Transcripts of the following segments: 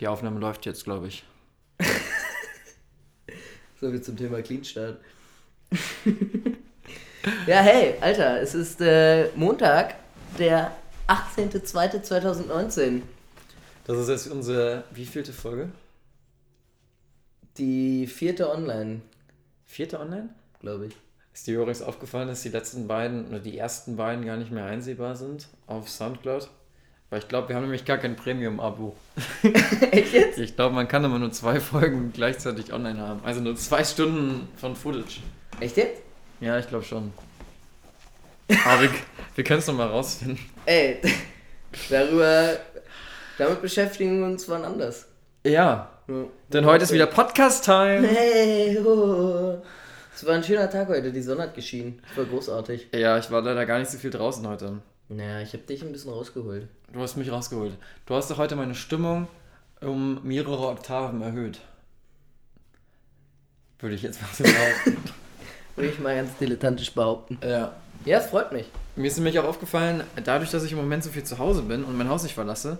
Die Aufnahme läuft jetzt, glaube ich. So wie zum Thema Clean Start. ja, hey, Alter, es ist äh, Montag, der 18.02.2019. Das ist jetzt unsere wievielte Folge? Die vierte Online, Vierte online? glaube ich. Ist dir übrigens aufgefallen, dass die letzten beiden oder die ersten beiden gar nicht mehr einsehbar sind auf Soundcloud? Weil ich glaube, wir haben nämlich gar kein Premium-Abo. Echt jetzt? Ich glaube, man kann immer nur zwei Folgen gleichzeitig online haben. Also nur zwei Stunden von Footage. Echt jetzt? Ja, ich glaube schon. Aber wir, wir können es nochmal rausfinden. Ey, darüber, damit beschäftigen wir uns wann anders. Ja, Ja. denn heute ist wieder Podcast-Time. Hey, oh. Es war ein schöner Tag heute, die Sonne hat geschienen. Es war großartig. Ja, ich war leider gar nicht so viel draußen heute. Naja, ich habe dich ein bisschen rausgeholt. Du hast mich rausgeholt. Du hast doch heute meine Stimmung um mehrere Oktaven erhöht. Würde ich jetzt mal so behaupten. Würde ich mal ganz dilettantisch behaupten. ja. Ja, es freut mich. Mir ist nämlich auch aufgefallen, dadurch, dass ich im Moment so viel zu Hause bin und mein Haus nicht verlasse,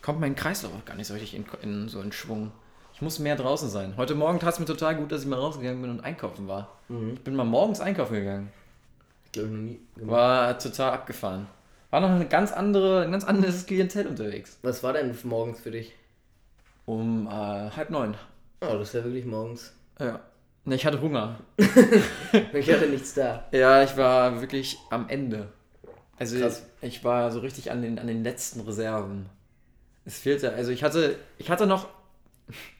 kommt mein Kreislauf auch gar nicht so richtig in, in, so in Schwung. Ich muss mehr draußen sein. Heute Morgen tat es mir total gut, dass ich mal rausgegangen bin und einkaufen war. Ich bin mal morgens einkaufen gegangen. Glaube ich noch nie gemacht. War total abgefahren. War noch eine ganz andere, ein ganz anderes Klientel unterwegs. Was war denn morgens für dich? Um äh, halb neun. Oh, das ist ja wirklich morgens. Ja. Ne, ich hatte Hunger. Ich hatte nichts da. Ja, ich war wirklich am Ende. Also Krass. ich war so richtig an den, an den letzten Reserven. Es fehlte, also ich hatte, ich hatte noch,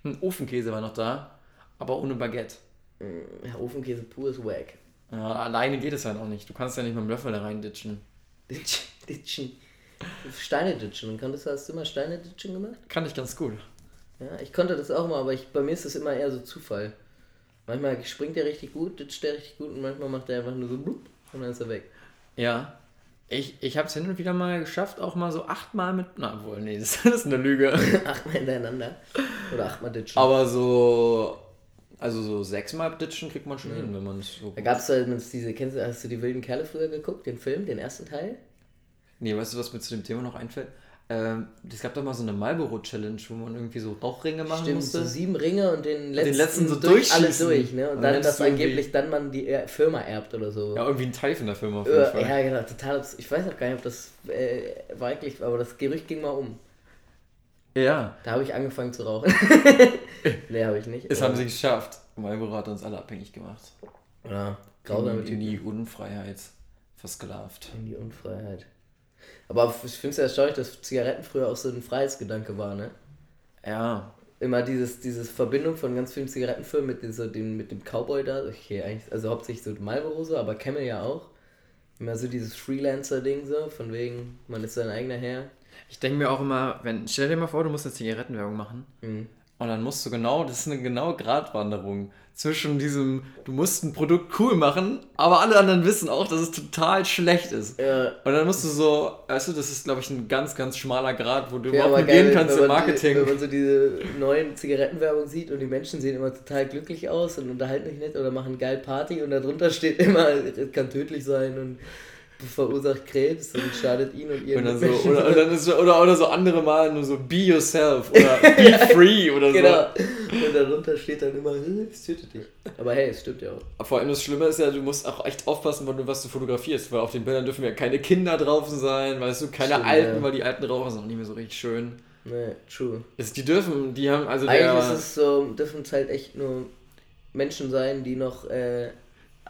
ein Ofenkäse war noch da, aber ohne Baguette. Ja, Ofenkäse pur ist wack. Ja, alleine geht es halt auch nicht. Du kannst ja nicht mit dem Löffel da rein ditchen. Ditch, ditchen. Steine ditchen. Und konntest du, hast du immer Steine ditchen gemacht? Kann ich ganz gut. Ja, ich konnte das auch mal, aber ich, bei mir ist das immer eher so Zufall. Manchmal springt er richtig gut, ditcht er richtig gut und manchmal macht er einfach nur so blub und dann ist er weg. Ja. Ich, ich habe es hin und wieder mal geschafft, auch mal so achtmal mit. Na wohl, nee, das ist eine Lüge. Achtmal hintereinander. Oder achtmal ditchen. Aber so. Also so sechsmal ditchen kriegt man schon hin, wenn man es so. Da gab es halt diese, kennst du, hast du die wilden Kerle früher geguckt, den Film, den ersten Teil? Nee, weißt du, was mir zu dem Thema noch einfällt? Ähm, es gab doch mal so eine Marlboro-Challenge, wo man irgendwie so Rauchringe machen Stimmt, musste. so sieben Ringe und den letzten, letzten so durch alles durchschießen. durch, ne? Und, Und dann, dann irgendwie- angeblich dann man die Firma erbt oder so. Ja, irgendwie ein Teil von der Firma auf jeden Ja, Fall. ja, genau, total. Ich weiß auch gar nicht, ob das äh, wirklich, aber das Gerücht ging mal um. Ja, Da habe ich angefangen zu rauchen. nee, habe ich nicht. es haben sie geschafft. Marlboro hat uns alle abhängig gemacht. Ja, grausame in, in die Unfreiheit versklavt. In die Unfreiheit. Aber ich finde es ja erstaunlich, dass Zigaretten früher auch so ein Freiheitsgedanke war, ne? Ja, Immer dieses, dieses Verbindung von ganz vielen Zigarettenfirmen mit, dieser, dem, mit dem Cowboy da. Okay, eigentlich, also hauptsächlich so Marlboro so, aber Camel ja auch. Immer so dieses Freelancer-Ding so, von wegen, man ist sein eigener Herr. ich denke mir auch immer, wenn, stell dir mal vor, du musst eine Zigarettenwerbung machen. Mhm. Und dann musst du genau, das ist eine genaue Gratwanderung zwischen diesem, du musst ein Produkt cool machen, aber alle anderen wissen auch, dass es total schlecht ist. Ja, Und dann musst du so, weißt du, das ist, glaube ich, ein ganz, ganz schmaler Grad, wo du Ja, überhaupt nicht gehen kannst im Marketing. Die, wenn man so diese neuen Zigarettenwerbung sieht und die Menschen sehen immer total glücklich aus und unterhalten sich nett oder machen geil Party und darunter steht immer, es kann tödlich sein und verursacht Krebs und schadet ihn und ihren Und dann so, oder, dann ist so, oder, oder so andere Mal nur so be yourself oder be free oder so. Genau. Und darunter steht dann immer, "Äh, es tötet dich. Aber hey, es stimmt ja auch. Vor allem das Schlimme ist ja, du musst auch echt aufpassen, wann du was du fotografierst, weil auf den Bildern dürfen ja keine Kinder drauf sein, weißt du, keine Stimmt, Alten, ja. weil die alten Raucher sind auch nicht mehr so richtig schön. Nee, true. Es, die dürfen, die haben, also Eigentlich der, ist es so, dürfen es halt echt nur Menschen sein, die noch, äh,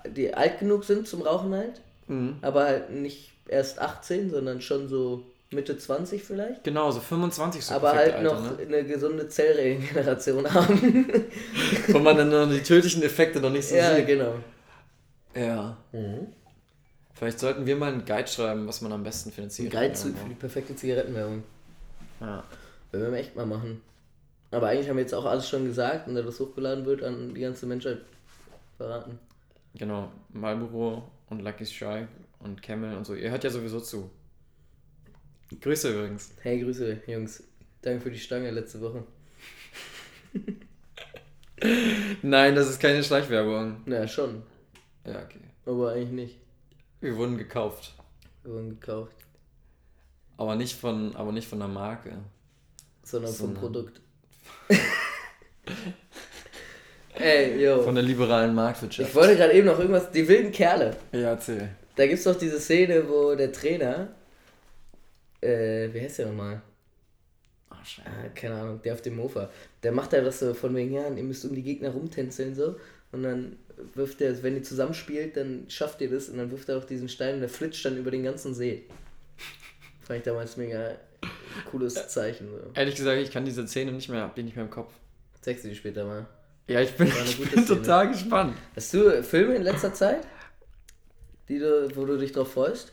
die alt genug sind zum Rauchen halt, Mhm. aber halt nicht erst 18, sondern schon so Mitte 20 vielleicht. genau, so 25 so aber halt noch Alter, ne? eine gesunde Zellregeneration haben. Wo man dann noch die tödlichen Effekte noch nicht so ja, sieht. genau. Ja. Vielleicht sollten wir mal einen Guide schreiben, was man am besten finanziert. Geil zu, für die perfekte Zigarettenwerbung. Ja. Werden wir echt mal machen. Aber eigentlich haben wir jetzt auch alles schon gesagt und da das hochgeladen wird, an die ganze Menschheit verraten. Genau, Marlboro und Lucky Strike und Camel und so. Ihr hört ja sowieso zu. Grüße übrigens. Hey, Grüße, Jungs. Danke für die Stange letzte Woche. Nein, das ist keine Schleichwerbung. Na, schon. Ja, okay. Aber eigentlich nicht. Wir wurden gekauft. Wir wurden gekauft. Aber nicht von, aber nicht von der Marke. Sondern vom Sondern- Produkt. Ey, yo. Von der liberalen Marktwirtschaft. Ich wollte gerade eben noch irgendwas. Die wilden Kerle. Ja, erzähl. Da gibt's doch diese Szene, wo der Trainer. Äh, wie heißt der nochmal? Ach, scheiße. Ah, keine Ahnung, der auf dem Mofa. Der macht da das so von wegen, ja, ihr müsst um die Gegner rumtänzeln so. Und dann wirft er, wenn ihr zusammenspielt, dann schafft ihr das. Und dann wirft er auch diesen Stein und der flitscht dann über den ganzen See. Fand ich damals mega cooles Zeichen. So. Ehrlich gesagt, ich kann diese Szene nicht mehr, hab die nicht mehr im Kopf. Zeigst du die später mal. Ja, ich bin, ich bin total gespannt. Hast du Filme in letzter Zeit, die du, wo du dich drauf freust?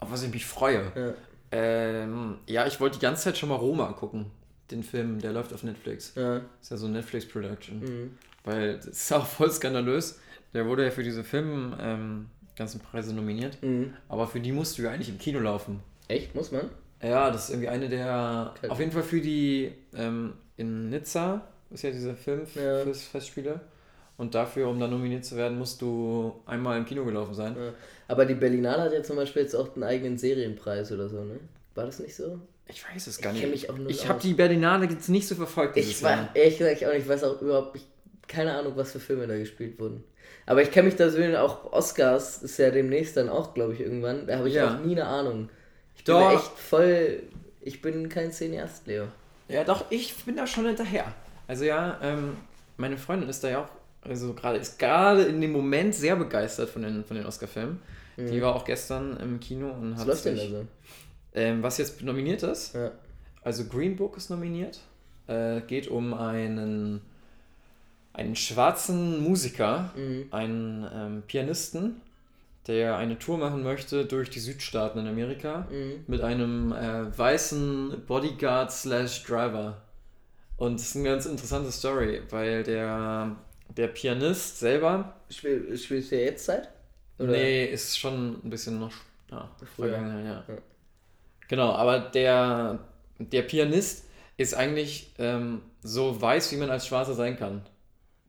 Auf was ich mich freue. Ja. Ähm, ja, ich wollte die ganze Zeit schon mal Roma gucken. Den Film, der läuft auf Netflix. Ja. Ist ja so eine Netflix-Production. Mhm. Weil das ist auch voll skandalös. Der wurde ja für diese Film ähm, ganzen Preise nominiert. Mhm. Aber für die musst du ja eigentlich im Kino laufen. Echt? Muss man? Ja, das ist irgendwie eine der. Auf jeden Fall für die ähm, in Nizza, ist ja diese Ja. Filmfestspiele. Und dafür, um da nominiert zu werden, musst du einmal im Kino gelaufen sein. Ja. Aber die Berlinale hat ja zum Beispiel jetzt auch einen eigenen Serienpreis oder so, ne? War das nicht so? Ich weiß es gar Ich nicht. ich habe die Berlinale jetzt nicht so verfolgt Ich war ehrlich gesagt auch nicht, ich weiß auch überhaupt ich, keine Ahnung, was für Filme da gespielt wurden. Aber ich kenne mich da so auch Oscars ist ja demnächst dann auch, glaube ich, irgendwann. Da habe ich Ja. auch nie eine Ahnung. Ich bin Doch. echt voll. Ich bin kein Cineast, Leo. Ja, doch, ich bin da schon hinterher. Also ja, ähm, meine Freundin ist da ja auch, also gerade ist gerade in dem Moment sehr begeistert von den, von den Oscar-Filmen. Die war auch gestern im Kino und Mhm. Was hat läuft denn sich, so? ähm, was jetzt nominiert ist. Ja. Also Green Book ist nominiert. Äh, geht um einen, einen schwarzen Musiker, Mhm. einen ähm, Pianisten, der eine Tour machen möchte durch die Südstaaten in Amerika Mhm. mit einem äh, weißen Bodyguard slash Driver. Und es ist eine ganz interessante Story, weil der, der Pianist selber, Spiel, spielst du ja jetzt Zeit? Oder? nee, ist schon ein bisschen noch ja, Früher. vergangen, ja. Ja. Genau, aber der, der Pianist ist eigentlich ähm, so weiß, wie man als Schwarzer sein kann.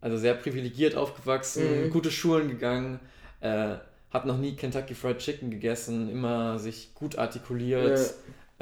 Also sehr privilegiert aufgewachsen, Mhm. gute Schulen gegangen, äh, hat noch nie Kentucky Fried Chicken gegessen, immer sich gut artikuliert,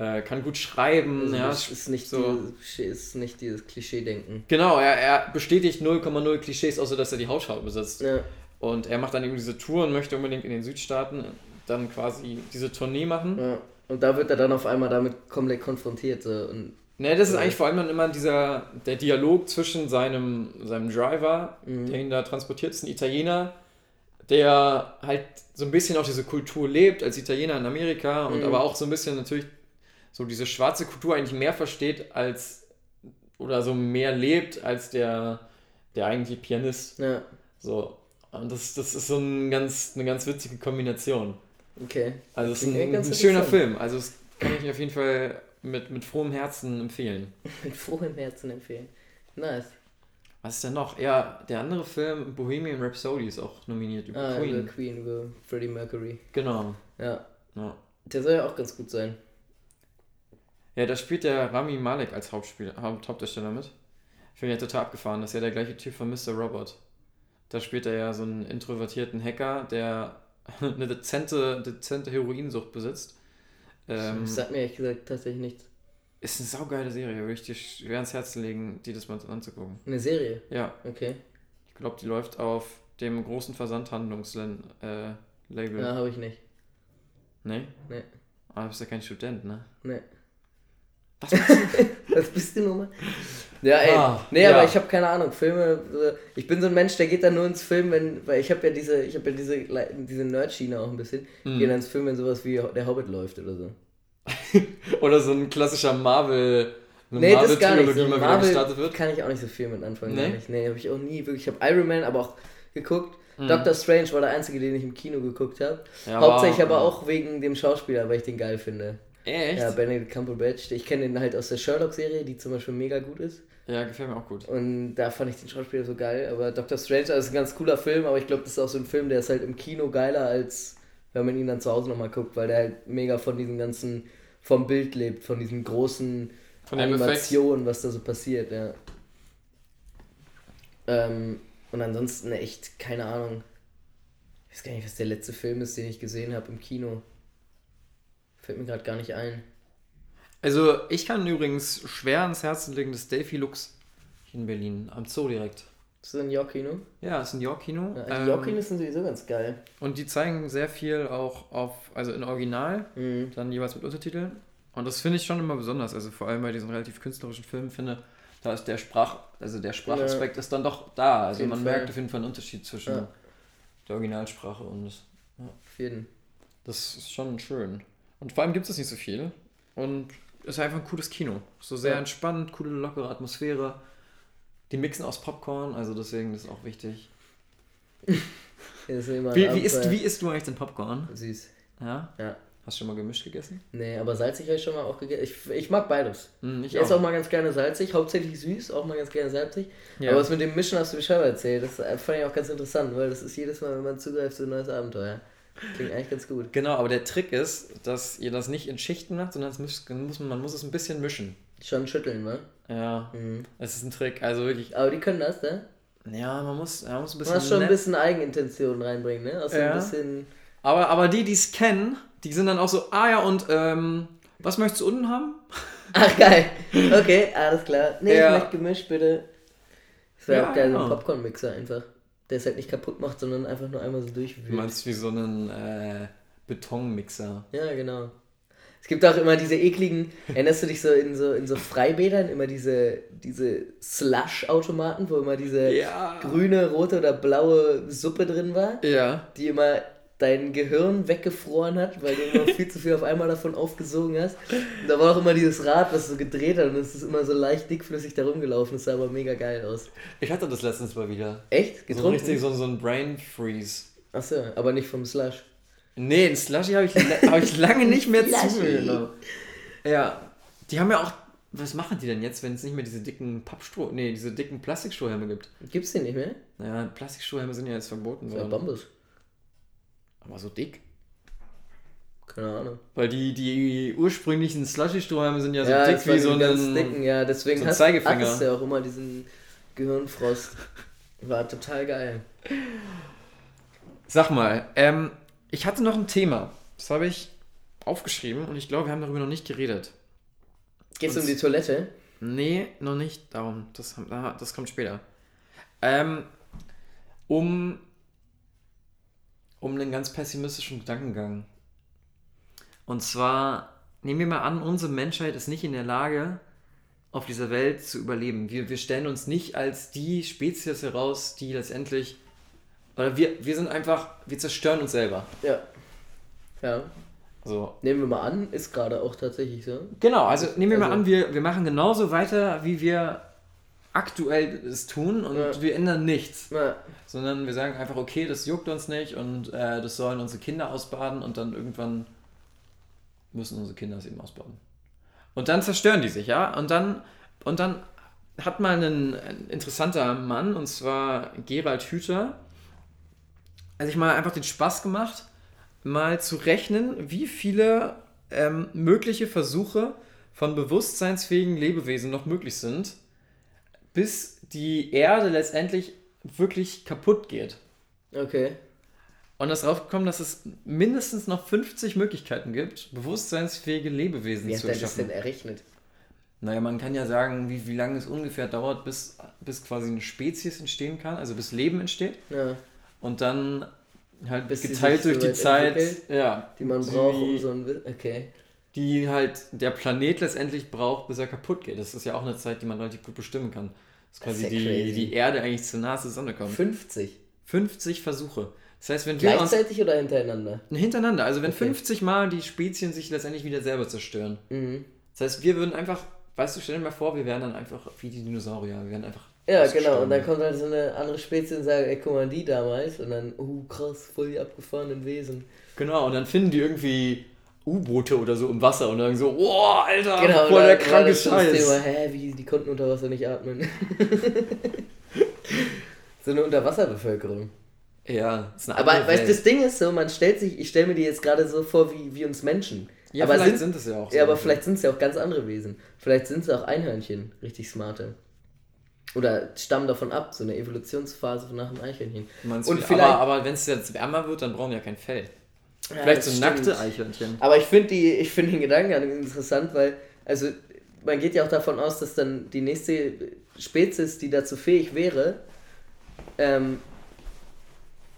äh, kann gut schreiben. Also ja, das ist nicht, so. dieses, ist nicht dieses Klischee-Denken. Genau, er, er bestätigt 0,0 Klischees, außer dass er die Hautfarbe besitzt. Ja. Und er macht dann eben diese Tour und möchte unbedingt in den Südstaaten dann quasi diese Tournee machen. ja. Und da wird er dann auf einmal damit komplett konfrontiert. So. Und, Ne, das ist eigentlich vor allem dann immer dieser, der Dialog zwischen seinem, seinem Driver, Mhm. der ihn da transportiert, ist ein Italiener, der halt so ein bisschen auch diese Kultur lebt, als Italiener in Amerika und Mhm. aber auch so ein bisschen natürlich so diese schwarze Kultur eigentlich mehr versteht als, oder so mehr lebt als der, der eigentliche Pianist. ja, So. Und das, das ist so ein ganz, eine ganz witzige Kombination. okay. Also es ist ein, ein schöner. Film. Also es kann ich auf jeden Fall mit, mit frohem Herzen empfehlen. Mit frohem Herzen empfehlen. Nice. Was ist denn noch? Ja, der andere Film, Bohemian Rhapsody, ist auch nominiert über Ah, Queen. über Queen, über Freddie Mercury. Genau. Ja. Ja. Der soll ja auch ganz gut sein. Ja, da spielt der Rami Malek als Haupt, Hauptdarsteller mit. Finde ich ja total abgefahren. Das ist ja der gleiche Typ von Mr. Robot. Da spielt er ja so einen introvertierten Hacker, der eine dezente, dezente Heroinsucht besitzt. Ähm, das sagt mir ehrlich gesagt tatsächlich nichts. ist eine saugeile Serie, würde ich dir schwer ans Herz legen, die das mal anzugucken. Eine Serie? Ja, Okay. ich glaube, die läuft auf dem großen Versandhandlungslabel. Äh, Label. Ja, habe ich nicht. Nee? Nee. Aber du bist ja kein Student, ne? Nee. Was? Was bist du nochmal? Ja, ey. Ah, nee, ja. aber ich habe keine Ahnung. Filme. äh, Ich bin so ein Mensch, der geht dann nur ins Film, wenn. Weil ich habe ja diese, ich habe ja diese, diese Nerd-Schiene auch ein bisschen. Mhm. Ich gehe dann ins Film, wenn sowas wie Der Hobbit läuft oder so. Oder so ein klassischer Marvel, eine Nee, das gar nicht. Marvel-Trilogie So Marvel gestartet wird. kann ich auch nicht so viel mit anfangen. Nee? Gar nicht. Nee, habe ich auch nie wirklich. Ich habe Iron Man aber auch geguckt. Mhm. Doctor Strange war der einzige, den ich im Kino geguckt habe. Ja, Hauptsächlich aber auch wegen dem Schauspieler, weil ich den geil finde. Echt? Ja, Ja, Benedict Cumberbatch. Ich kenne den halt aus der Sherlock-Serie, die zum Beispiel mega gut ist. gefällt mir auch gut. Und da fand ich den Schauspieler so geil. Aber Doctor Strange also ist ein ganz cooler Film, aber ich glaube, das ist auch so ein Film, der ist halt im Kino geiler, als wenn man ihn dann zu Hause nochmal guckt, weil der halt mega von diesem ganzen, vom Bild lebt, von diesem großen Von. Animation, was da so passiert, ja. Ähm, und ansonsten echt, keine Ahnung. Ich weiß gar nicht, was der letzte Film ist, den ich gesehen habe im Kino. Fällt mir gerade gar nicht ein. Also, ich kann übrigens schwer ans Herzen legen, das Delphi Lux. In Berlin, am Zoo direkt. Das ist ein York-Kino. Ja, ist ein York-Kino. Ja, die Ähm, York-Kinos sind sowieso ganz geil. Und die zeigen sehr viel auch auf, also in Original, Mhm. dann jeweils mit Untertiteln. Und das finde ich schon immer besonders. Also vor allem bei diesen relativ künstlerischen Filmen finde, da ist der Sprach, also der Sprachaspekt ist dann doch da. Also man Fall. merkt auf jeden Fall einen Unterschied zwischen Ja. der Originalsprache und das. Auf jeden. Das ist schon schön. Und vor allem gibt es nicht so viel. Und es ist einfach ein cooles Kino. So sehr Ja. entspannt, coole, lockere Atmosphäre. Die mixen aus Popcorn, also deswegen ist auch wichtig. Das ist Wie, wie, isst, wie isst du eigentlich den Popcorn? Süß. Ja? Ja. Hast du schon mal gemischt gegessen? Nee, aber salzig habe ich schon mal auch gegessen. Ich, ich mag beides. Hm, Ich esse auch mal ganz gerne salzig, hauptsächlich süß, auch mal ganz gerne salzig. Ja. Aber was mit dem Mischen hast du mir schon mal erzählt. Das fand ich auch ganz interessant, weil das ist jedes Mal, wenn man zugreift, so ein neues Abenteuer. Klingt eigentlich ganz gut. Genau, aber der Trick ist, dass ihr das nicht in Schichten macht, sondern muss, muss, man muss es ein bisschen mischen. Schon schütteln, wa? Ja, Mhm. es ist ein Trick. Also wirklich, Aber die können das, ne? ja, man muss, man muss ein bisschen. musst schon ein nett- bisschen Eigenintention reinbringen, ne? Also Ja. ein bisschen. Aber, aber die, die es kennen, die sind dann auch so, ah ja, und ähm, was möchtest du unten haben? Ach geil. Okay, alles klar. Nee, Ja. ich möchte gemischt, bitte. Das wäre Ja, auch geil, so ein genau. Popcorn-Mixer einfach. Der es halt nicht kaputt macht, sondern einfach nur einmal so Du durchwühlt. meinst wie so einen äh, Betonmixer. Ja, genau. Es gibt auch immer diese ekligen, erinnerst du dich so in so, in so Freibädern, immer diese, diese Slush-Automaten, wo immer diese Ja. grüne, rote oder blaue Suppe drin war, Ja. die immer dein Gehirn weggefroren hat, weil du immer viel zu viel auf einmal davon aufgesogen hast. Und da war auch immer dieses Rad, was so gedreht hat und es ist immer so leicht dickflüssig da rumgelaufen. Das sah aber mega geil aus. Ich hatte das letztens mal wieder. Echt? So Getrunken? richtig so, so ein Brain Freeze. Achso, aber nicht vom Slush. Nee, ein Slushy habe ich, hab ich lange nicht mehr zu mir genommen. Ja, die haben ja auch. Was machen die denn jetzt, wenn es nicht mehr diese dicken Pappstroh, nee, diese dicken Plastikstrohhalme gibt? Gibt's den nicht mehr? Naja, Plastikstrohhalme sind ja jetzt verboten Ja, worden. Bambus. Aber so dick. Keine Ahnung. Weil die, die ursprünglichen Slushy-Strohhalme sind ja so ja, dick wie so ein. dicken, ja, deswegen so hast, Zeigefinger. hattest du ja auch immer diesen Gehirnfrost. War total geil. Sag mal, ähm, ich hatte noch ein Thema. Das habe ich aufgeschrieben und ich glaube, wir haben darüber noch nicht geredet. Geht's um Und- die Toilette? Nee, noch nicht darum. Das, das kommt später. Ähm, um, um einen ganz pessimistischen Gedankengang. Und zwar, nehmen wir mal an, unsere Menschheit ist nicht in der Lage, auf dieser Welt zu überleben. Wir, wir stellen uns nicht als die Spezies heraus, die letztendlich. Oder wir, wir sind einfach, wir zerstören uns selber. Ja. Ja. So, Nehmen wir mal an, ist gerade auch tatsächlich so. Genau, also nehmen wir mal Also- an, wir, wir machen genauso weiter, wie wir aktuell es tun und Ja. wir ändern nichts. Ja. Sondern wir sagen einfach, okay, das juckt uns nicht und äh, das sollen unsere Kinder ausbaden und dann irgendwann müssen unsere Kinder es eben ausbaden. Und dann zerstören die sich, ja? Und dann, und dann hat mal ein, interessanter Mann, und zwar Gerald Hüther, also ich mal einfach den Spaß gemacht, mal zu rechnen, wie viele ähm, mögliche Versuche von bewusstseinsfähigen Lebewesen noch möglich sind, bis die Erde letztendlich wirklich kaputt geht. Okay. Und das draufgekommen, dass es mindestens noch 50 Möglichkeiten gibt, bewusstseinsfähige Lebewesen Wie hat zu er das denn erschaffen. errechnet? Naja, man kann ja sagen, wie, wie lange es ungefähr dauert, bis, bis quasi eine Spezies entstehen kann, also bis Leben entsteht. Ja. Und dann halt Bis geteilt durch die so Zeit, entwickelt, ja, Die man die, braucht, um so ein. Okay. Die halt der Planet letztendlich braucht, bis er kaputt geht. Das ist ja auch eine Zeit, die man relativ gut bestimmen kann. Das ist quasi ja die, die Erde eigentlich zu nah zur Sonne kommt. 50. 50 Versuche. Das heißt, wenn wir uns Gleichzeitig oder hintereinander? hintereinander, also wenn Okay. 50 Mal die Spezien sich letztendlich wieder selber zerstören. Mhm. Das heißt, wir würden einfach, weißt du, stell dir mal vor, wir wären dann einfach wie die Dinosaurier. Wir wären einfach. Ja, genau. Und dann kommt halt so eine andere Spezies und sagt, ey, guck mal, die damals. Und dann, uh, krass, voll die abgefahrenen Wesen. Genau, und dann finden die irgendwie U-Boote oder so im Wasser und dann so, oh, Alter, Genau, voll der kranke so Scheiß. Thema, hä, wie, die konnten unter Wasser nicht atmen. so eine Unterwasserbevölkerung. Ja, ist eine Aber andere weißt du, Welt. das Ding ist so, man stellt sich, ich stelle mir die jetzt gerade so vor wie, wie uns Menschen. Ja, aber vielleicht sind, sind es ja auch ja, aber vielleicht sind es ja auch ganz andere Wesen. Vielleicht sind es auch Einhörnchen, richtig smarte. Oder stammen davon ab, so eine Evolutionsphase von nach dem Eichhörnchen. Meinst Und vielleicht- aber, aber wenn es jetzt wärmer wird, dann brauchen wir ja kein Fell. Vielleicht so stimmt. nackte Eichhörnchen. Aber ich finde die, ich finde den Gedanken interessant, weil, also man geht ja auch davon aus, dass dann die nächste Spezies, die dazu fähig wäre, ähm,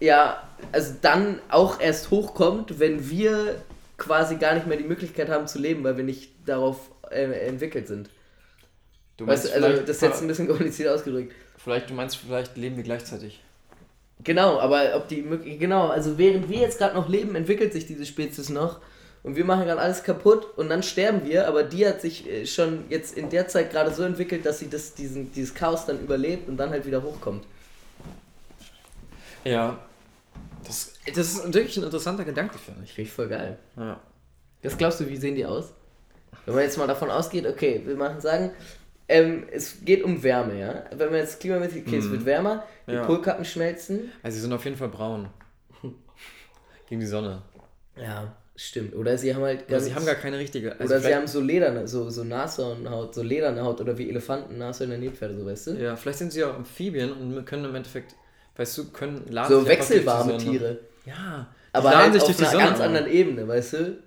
ja, also dann auch erst hochkommt, wenn wir quasi gar nicht mehr die Möglichkeit haben zu leben, weil wir nicht darauf äh, entwickelt sind. Du Weißt meinst du, also das ist jetzt ein bisschen kompliziert ausgedrückt. Vielleicht, du meinst, vielleicht leben wir gleichzeitig. Genau, aber ob die möglich. Genau, also während wir jetzt gerade noch leben, entwickelt sich diese Spezies noch und wir machen gerade alles kaputt und dann sterben wir, aber die hat sich äh, schon jetzt in der Zeit gerade so entwickelt, dass sie das, diesen, dieses Chaos dann überlebt und dann halt wieder hochkommt. Ja. Das, das ist wirklich ein interessanter Gedanke, finde ich. Finde ich voll geil. Ja. Was glaubst du, wie sehen die aus? Wenn man jetzt mal davon ausgeht, okay, wir machen sagen, ähm, es geht um Wärme, ja. Wenn man jetzt klimamäßig, okay, es wird wärmer, die Ja. Polkappen schmelzen. Also sie sind auf jeden Fall braun. Gegen die Sonne. Ja, stimmt. Oder sie haben halt Aber sie haben gar keine richtige. Also oder sie haben so lederne, so, so Nashornhaut, so lederne Haut oder wie Elefanten, Nashörner, Nilpferde, so weißt du? Ja, vielleicht sind sie auch Amphibien und können im Endeffekt, weißt du, können laden so wechselwarme. Tiere. Ja. Aber halt sich auf einer Sonne ganz auf. anderen Ebene, weißt du?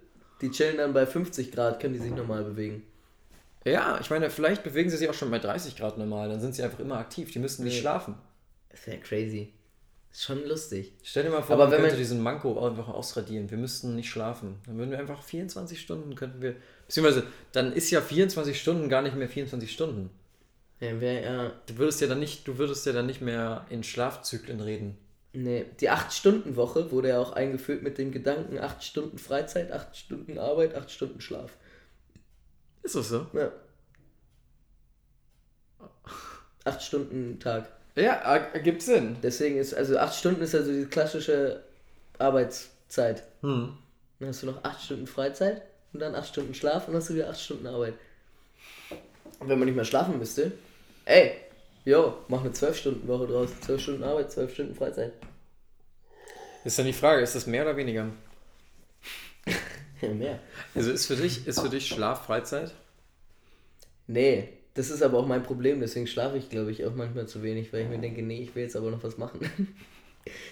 Die chillen dann bei 50 Grad, können die sich normal bewegen. Ja, ich meine, vielleicht bewegen sie sich auch schon bei 30 Grad normal, dann sind sie einfach immer aktiv, die müssen nicht Nee. schlafen. Das wäre crazy. Ist schon lustig. Stell dir mal vor, Aber man wenn könnte man- diesen Manko einfach ausradieren. Wir müssten nicht schlafen. Dann würden wir einfach 24 Stunden könnten wir. Beziehungsweise, dann ist ja 24 Stunden gar nicht mehr 24 Stunden. Ja, wär, ja. Du würdest ja dann nicht, du würdest ja dann nicht mehr in Schlafzyklen reden. Nee, die 8-Stunden-Woche wurde ja auch eingeführt mit dem Gedanken 8 Stunden Freizeit, 8 Stunden Arbeit, 8 Stunden Schlaf. Ist das so? Ja. 8 Stunden Tag. Ja, ergibt Sinn. Deswegen ist, also 8 Stunden ist also die klassische Arbeitszeit. Hm. Dann hast du noch 8 Stunden Freizeit und dann 8 Stunden Schlaf und dann hast du wieder 8 Stunden Arbeit. Und wenn man nicht mehr schlafen müsste, ey, jo, mach eine 12-Stunden-Woche draus. 12 Stunden Arbeit, 12 Stunden Freizeit. Ist dann die Frage, ist das mehr oder weniger? Ja, mehr. Also ist für dich, ist für dich Schlaf Freizeit? Nee, das ist aber auch mein Problem, deswegen schlafe ich, glaube ich, auch manchmal zu wenig, weil ich mir denke, nee, ich will jetzt aber noch was machen.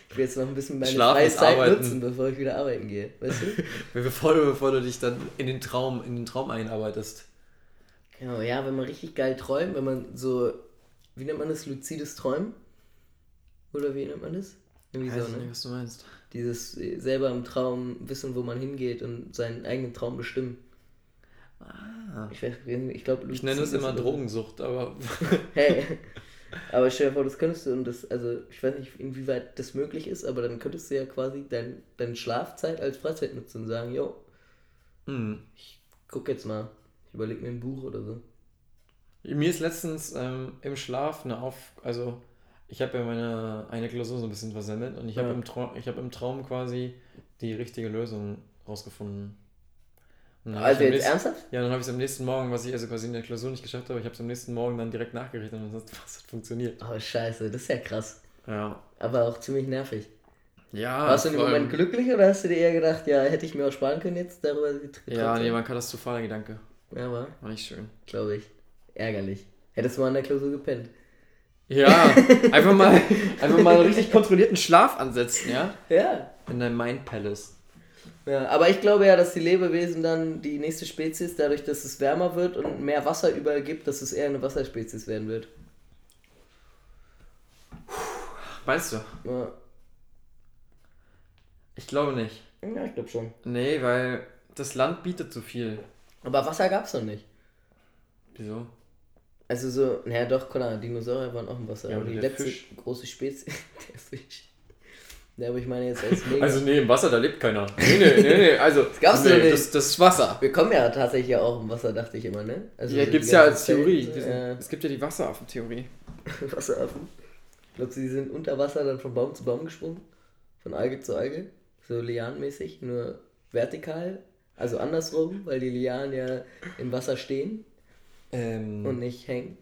Ich will jetzt noch ein bisschen meine Schlafen freie ist Zeit Arbeiten. nutzen, bevor ich wieder arbeiten gehe. Weißt du? Bevor du, bevor du dich dann in den Traum, in den Traum einarbeitest. Genau, ja, wenn man richtig geil träumt, wenn man so, wie nennt man das, luzides Träumen? Oder wie nennt man das? Irgendwie Weiß so, ne? nicht, was du meinst. Dieses äh, selber im Traum wissen, wo man hingeht und seinen eigenen Traum bestimmen. Ah. Ich, weiß, ich glaube, Ich nenne es immer Drogensucht, aber Hey, aber stell dir vor, das könntest du und das, also ich weiß nicht, inwieweit das möglich ist, aber dann könntest du ja quasi dein, deine Schlafzeit als Freizeit nutzen und sagen, yo, hm. guck jetzt mal, ich überleg mir ein Buch oder so. Mir ist letztens ähm, im Schlaf eine Auf... Also, ich habe ja meine eine Klausur so ein bisschen versemmelt und ich habe Ja. im, Traum, ich hab im Traum quasi die richtige Lösung rausgefunden. Also jetzt nächsten- ernsthaft? Ja, dann habe ich es am nächsten Morgen, was ich also quasi in der Klausur nicht geschafft habe, ich habe es am nächsten Morgen dann direkt nachgerechnet und das hat, das hat funktioniert. Oh scheiße, das ist ja krass. Ja. Aber auch ziemlich nervig. Ja, Warst du allem- Moment glücklich oder hast du dir eher gedacht, ja, hätte ich mir auch sparen können jetzt darüber Ja, nee, war ein katastrophaler Gedanke. Ja, war, War nicht schön. glaube ich. Ärgerlich. Hättest du mal in der Klausur gepennt. Ja, einfach mal, einfach mal einen richtig kontrollierten Schlaf ansetzen, ja? Ja. In deinem Mind Palace. Ja, aber ich glaube ja, dass die Lebewesen dann die nächste Spezies, dadurch, dass es wärmer wird und mehr Wasser überall gibt, dass es eher eine Wasserspezies werden wird. Weißt du? Ja, Ich glaube nicht. ja ich glaube schon. Nee, weil das Land bietet zu viel. Aber Wasser gab es noch nicht. Wieso? Also so, naja doch, klar, Dinosaurier waren auch im Wasser. Ja, aber die letzte Fisch. große Spezies, der Fisch. Ja, aber ich meine jetzt als Mega. Also nee, im Wasser, da lebt keiner. Nee, nee, nee, nee. Also, das gab's doch nicht. Das, das ist Wasser. wir kommen ja tatsächlich ja auch im Wasser, dachte ich immer, ne? Also Ja, so gibt's ja als Theorie. Diesen, äh, Es gibt ja die Wasseraffen-Theorie. Wasseraffen. Glaubst du, die sind unter Wasser dann von Baum zu Baum gesprungen? Von Alge zu Alge? So lianenmäßig, nur vertikal? Also andersrum, weil die Lianen ja im Wasser stehen Ähm, und nicht hängen.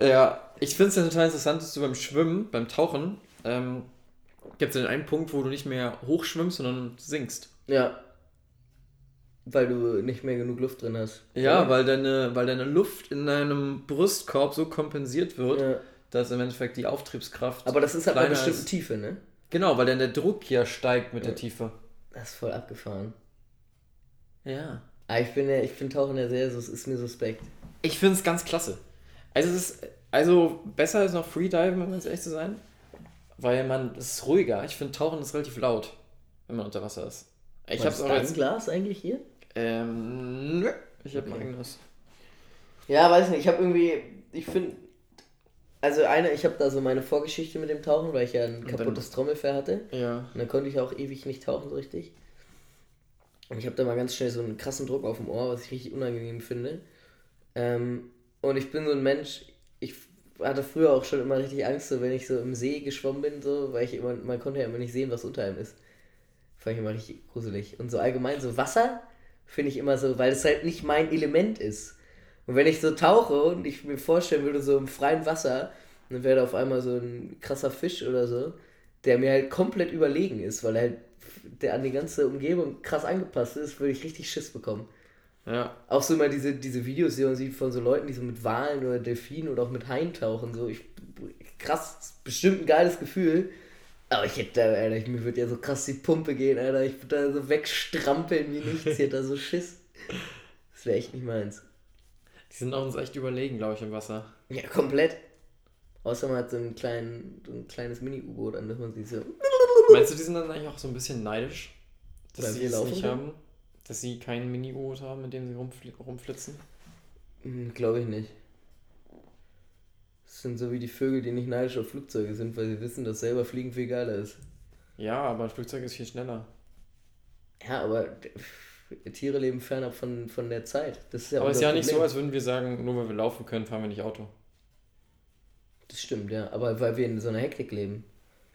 Ja, ich finde es ja total interessant, dass du beim Schwimmen, beim Tauchen, ähm, gibt es den einen Punkt, wo du nicht mehr hochschwimmst, sondern sinkst. Ja. Weil du nicht mehr genug Luft drin hast. Ja, Oder? weil deine, weil deine Luft in deinem Brustkorb so kompensiert wird, Ja. dass im Endeffekt die Auftriebskraft. Aber das ist halt bei kleiner bestimmten ist. Tiefe, ne? Genau, weil dann der Druck ja steigt mit der Ja. Tiefe. Das ist voll abgefahren. Ja. Aber ich bin ja, ich finde Tauchen ja sehr, so, es ist mir suspekt. Ich finde es ganz klasse. Also es ist, also besser ist noch Freediven, um ganz ehrlich zu sein. Weil man, es ist ruhiger. Ich finde Tauchen ist relativ laut, wenn man unter Wasser ist. Ich habe auch jetzt. Glas eigentlich hier? Ähm, nö. Ich habe Okay. ein eigenes. Ja, weiß nicht, ich habe irgendwie, ich finde, also eine, ich habe da so meine Vorgeschichte mit dem Tauchen, weil ich ja ein kaputtes Trommelfell hatte. Ja. Und dann konnte ich auch ewig nicht tauchen so richtig. Und ich habe da mal ganz schnell so einen krassen Druck auf dem Ohr, was ich richtig unangenehm finde. Ähm, und ich bin so ein Mensch, ich hatte früher auch schon immer richtig Angst, so wenn ich so im See geschwommen bin, so, weil ich immer, man konnte ja immer nicht sehen, was unter einem ist. Fand ich immer richtig gruselig. Und so allgemein, so Wasser finde ich immer so, weil es halt nicht mein Element ist. Und wenn ich so tauche und ich mir vorstellen würde, so im freien Wasser, dann wäre da auf einmal so ein krasser Fisch oder so, der mir halt komplett überlegen ist, weil er halt der an die ganze Umgebung krass angepasst ist, würde ich richtig Schiss bekommen. Ja. Auch so mal diese, diese Videos, die man sieht von so Leuten, die so mit Walen oder Delfinen oder auch mit Haien tauchen, so, ich, krass, bestimmt ein geiles Gefühl. Aber ich hätte da, Alter, ich, mir würde ja so krass die Pumpe gehen, Alter, ich würde da so wegstrampeln wie nichts, ich hätte da so Schiss. Das wäre echt nicht meins. Die sind auch uns echt überlegen, glaube ich, im Wasser. Ja, komplett. Außer man hat so, einen kleinen, so ein kleines Mini-U-Boot, an das man sich so. Meinst du, die sind dann eigentlich auch so ein bisschen neidisch? Dass Weil sie es nicht können? haben? Dass sie kein Mini-U-Boot haben, mit dem sie rumfli rumflitzen? Glaube Hm, ich nicht. Das sind so wie die Vögel, die nicht neidisch auf Flugzeuge sind, weil sie wissen, dass selber Fliegen viel geiler ist. Ja, aber ein Flugzeug ist viel schneller. Ja, aber Tiere leben fernab von, von der Zeit. Das ist ja aber es ist ja nicht so, als würden wir sagen, nur weil wir laufen können, fahren wir nicht Auto. Das stimmt, ja. Aber weil wir in so einer Hektik leben.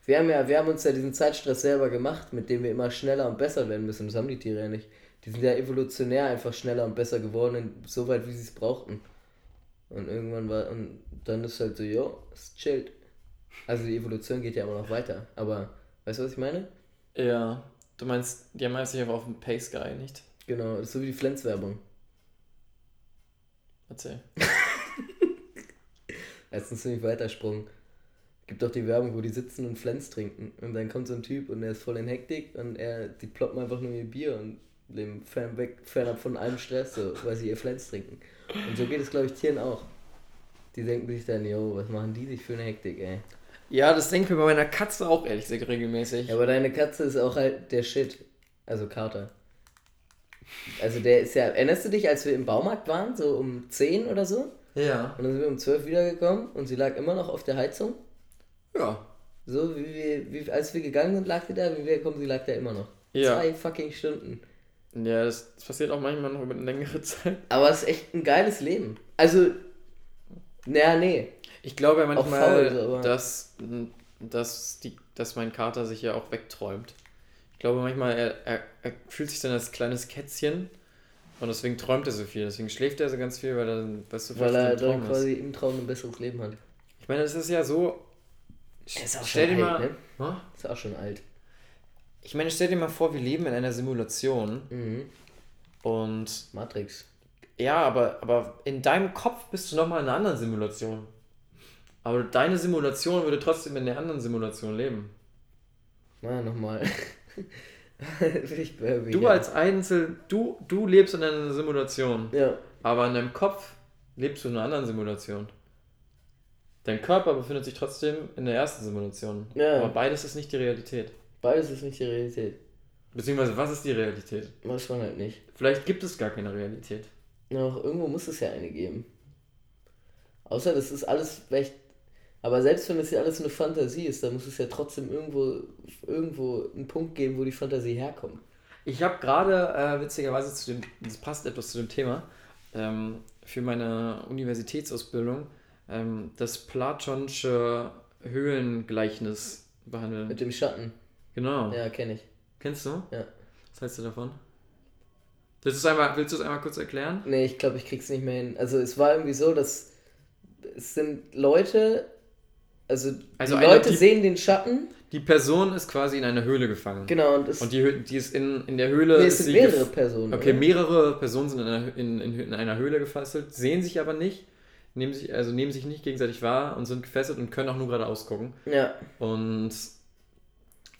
Wir haben ja, wir haben uns ja diesen Zeitstress selber gemacht, mit dem wir immer schneller und besser werden müssen. Das haben die Tiere ja nicht. Die sind ja evolutionär einfach schneller und besser geworden, in- so weit wie sie es brauchten. Und irgendwann war, und dann ist halt so, jo, es chillt. Also die Evolution geht ja immer noch weiter. Aber, weißt du, was ich meine? Ja. Du meinst, die haben sich einfach auf den Pace geeinigt? Genau, das ist so wie die Flens-Werbung. Erzähl. Erstens ziemlich Weitersprung. Gibt doch die Werbung, wo die sitzen und Flens trinken. Und dann kommt so ein Typ und der ist voll in Hektik und er, die ploppen einfach nur ihr Bier und leben fern weg, fernab von allem Stress, so, weil sie ihr Flens trinken. Und so geht es, glaube ich, Tieren auch. Die denken sich dann, yo, was machen die sich für eine Hektik, ey. Ja, das denke ich mir bei meiner Katze auch ehrlich gesagt regelmäßig. Ja, aber deine Katze ist auch halt der Shit. Also Kater. Also der ist ja, erinnerst du dich, als wir im Baumarkt waren, so um 10 oder so? Ja. Und dann sind wir um 12 wiedergekommen und sie lag immer noch auf der Heizung. Ja. So wie wir, wie, als wir gegangen sind, lag sie da, wie wir kommen, sie lag da immer noch. Ja. Zwei fucking Stunden. Ja, das, das passiert auch manchmal noch über eine längere Zeit. Aber es ist echt ein geiles Leben. Also, naja, nee. Ich glaube ja faul, manchmal, aber- dass, dass, die, dass mein Kater sich ja auch wegträumt. Ich glaube manchmal, er, er, er fühlt sich dann als kleines Kätzchen und deswegen träumt er so viel. Deswegen schläft er so ganz viel, weil er dann, weißt du, Weil er dann quasi im Traum ein besseres Leben hat. Ich meine, es ist ja so. Ist auch stell dir schon mal. alt, ne? Hä? Ist auch schon alt. Ich meine, stell dir mal vor, wir leben in einer Simulation Mhm. und Matrix. ja, aber, aber in deinem Kopf bist du nochmal in einer anderen Simulation. Aber deine Simulation würde trotzdem in der anderen Simulation leben. Na, nochmal. äh, Du ja. als Einzel, du, du lebst in einer Simulation, Ja. aber in deinem Kopf lebst du in einer anderen Simulation. Dein Körper befindet sich trotzdem in der ersten Simulation. Ja. Aber beides ist nicht die Realität. Beides ist nicht die Realität. Beziehungsweise, was ist die Realität? Weiß man halt nicht. Vielleicht gibt es gar keine Realität. Noch irgendwo muss es ja eine geben. Außer das ist alles echt. Aber selbst wenn das ja alles eine Fantasie ist, dann muss es ja trotzdem irgendwo, irgendwo einen Punkt geben, wo die Fantasie herkommt. Ich habe gerade, äh, witzigerweise, zu dem, das passt etwas zu dem Thema, ähm, für meine Universitätsausbildung ähm, das platonische Höhlengleichnis behandelt. Mit dem Schatten. Genau. Ja, kenne ich. Kennst du? Ja. Was hältst du davon? Willst du es einmal, willst du es einmal kurz erklären? Nee, ich glaube, ich krieg's nicht mehr hin. Also es war irgendwie so, dass es sind Leute, also, Also die Leute die- sehen den Schatten, Die Person ist quasi in einer Höhle gefangen. genau, und Und die, die ist in, in der Höhle. nee, es sind mehrere Personen. Okay, oder? mehrere Personen sind in einer, in, in, in einer Höhle gefesselt, sehen sich aber nicht, nehmen sich, also nehmen sich nicht gegenseitig wahr und sind gefesselt und können auch nur geradeaus gucken. Ja, Und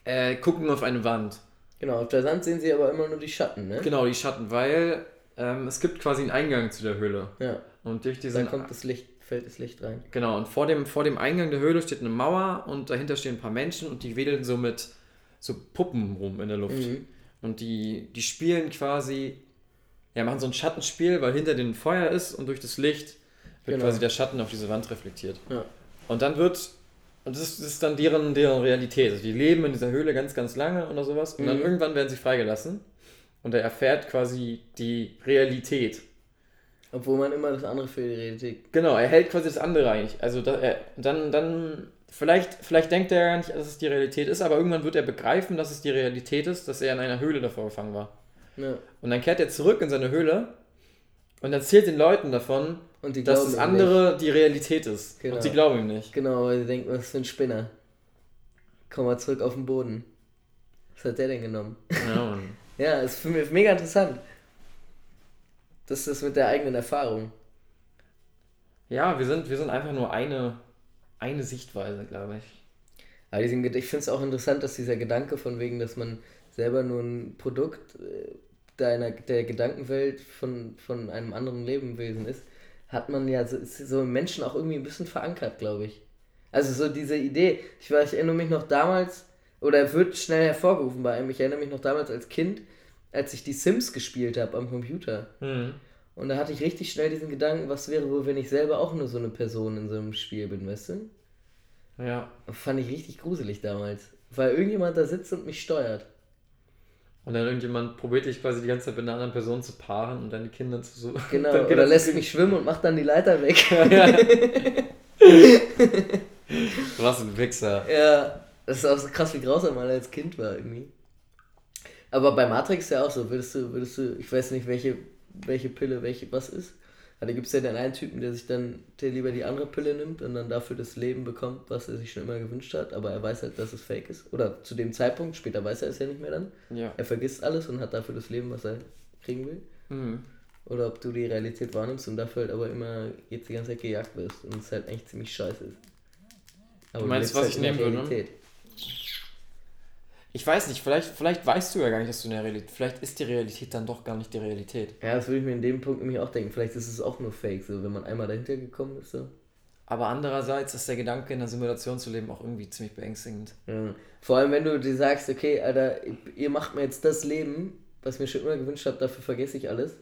äh, gucken auf eine Wand. Genau, auf der Sand sehen sie aber immer nur die Schatten, ne? Genau, die Schatten, weil ähm, es gibt quasi einen Eingang zu der Höhle. Ja. Und durch diesen kommt das Licht, fällt das Licht rein. Genau, und vor dem, vor dem Eingang der Höhle steht eine Mauer und dahinter stehen ein paar Menschen und die wedeln so mit so Puppen rum in der Luft. Mhm. Und die, die spielen quasi, ja, machen so ein Schattenspiel, weil hinter denen Feuer ist und durch das Licht wird Genau. quasi der Schatten auf diese Wand reflektiert. Ja. Und dann wird, und das ist, das ist dann deren, deren Realität. Also die leben in dieser Höhle ganz, ganz lange oder sowas und dann Mhm. irgendwann werden sie freigelassen und er erfährt quasi die Realität. Obwohl man immer das andere für die Realität. Genau, er hält quasi das andere eigentlich. Also da, er, dann, dann, vielleicht, vielleicht denkt er ja nicht, dass es die Realität ist, aber irgendwann wird er begreifen, dass es die Realität ist, dass er in einer Höhle davor gefangen war. Ja. Und dann kehrt er zurück in seine Höhle und erzählt den Leuten davon, Und die dass das andere die Realität ist. Genau. Und sie glauben ihm nicht. Nicht. Genau, weil sie denken, was für ein Spinner. Komm mal zurück auf den Boden. Was hat der denn genommen? Ja, Mann. Ja, ist für mich mega interessant. Das ist das mit der eigenen Erfahrung. ja wir, sind, wir sind einfach nur eine, eine Sichtweise, glaube ich. Aber diesen, ich finde es auch interessant, dass dieser Gedanke von wegen, dass man selber nur ein Produkt äh, deiner, der Gedankenwelt von, von einem anderen Lebewesen ist, hat man ja so, so im Menschen auch irgendwie ein bisschen verankert, glaube ich. Also so diese Idee, ich weiß, ich erinnere mich noch damals, oder wird schnell hervorgerufen bei einem, ich erinnere mich noch damals als Kind, als ich die Sims gespielt habe am Computer. Hm. Und da hatte ich richtig schnell diesen Gedanken, was wäre wohl, wenn ich selber auch nur so eine Person in so einem Spiel bin, weißt du? Ja. Fand ich richtig gruselig damals. Weil irgendjemand da sitzt und mich steuert. Und dann irgendjemand probiert dich quasi die ganze Zeit mit einer anderen Person zu paaren und dann die Kinder zu so. Genau, dann oder lässt mich schwimmen und macht dann die Leiter weg. Du warst ein Wichser. ja, das ist auch so krass, wie grausam man als Kind war irgendwie. Aber bei Matrix ja auch so, würdest du, würdest du, ich weiß nicht, welche, welche Pille, welche was ist. Da gibt es ja den einen Typen, der sich dann, der lieber die andere Pille nimmt und dann dafür das Leben bekommt, was er sich schon immer gewünscht hat, aber er weiß halt, dass es fake ist. Oder zu dem Zeitpunkt, später weiß er es ja nicht mehr dann. Ja. Er vergisst alles und hat dafür das Leben, was er kriegen will. Mhm. Oder ob du die Realität wahrnimmst und dafür halt aber immer jetzt die ganze Zeit gejagt wirst und es halt eigentlich ziemlich scheiße ist. Aber Du meinst, halt was ich in der nehmen würde? Realität. Ich weiß nicht, vielleicht, vielleicht weißt du ja gar nicht, dass du in der Realität. Vielleicht ist die Realität dann doch gar nicht die Realität. Ja, das würde ich mir in dem Punkt nämlich auch denken. Vielleicht ist es auch nur Fake, so wenn man einmal dahinter gekommen ist. So. Aber andererseits ist der Gedanke, in einer Simulation zu leben, auch irgendwie ziemlich beängstigend. Ja. Vor allem, wenn du dir sagst, okay, Alter, ihr macht mir jetzt das Leben, was mir schon immer gewünscht habe, dafür vergesse ich alles.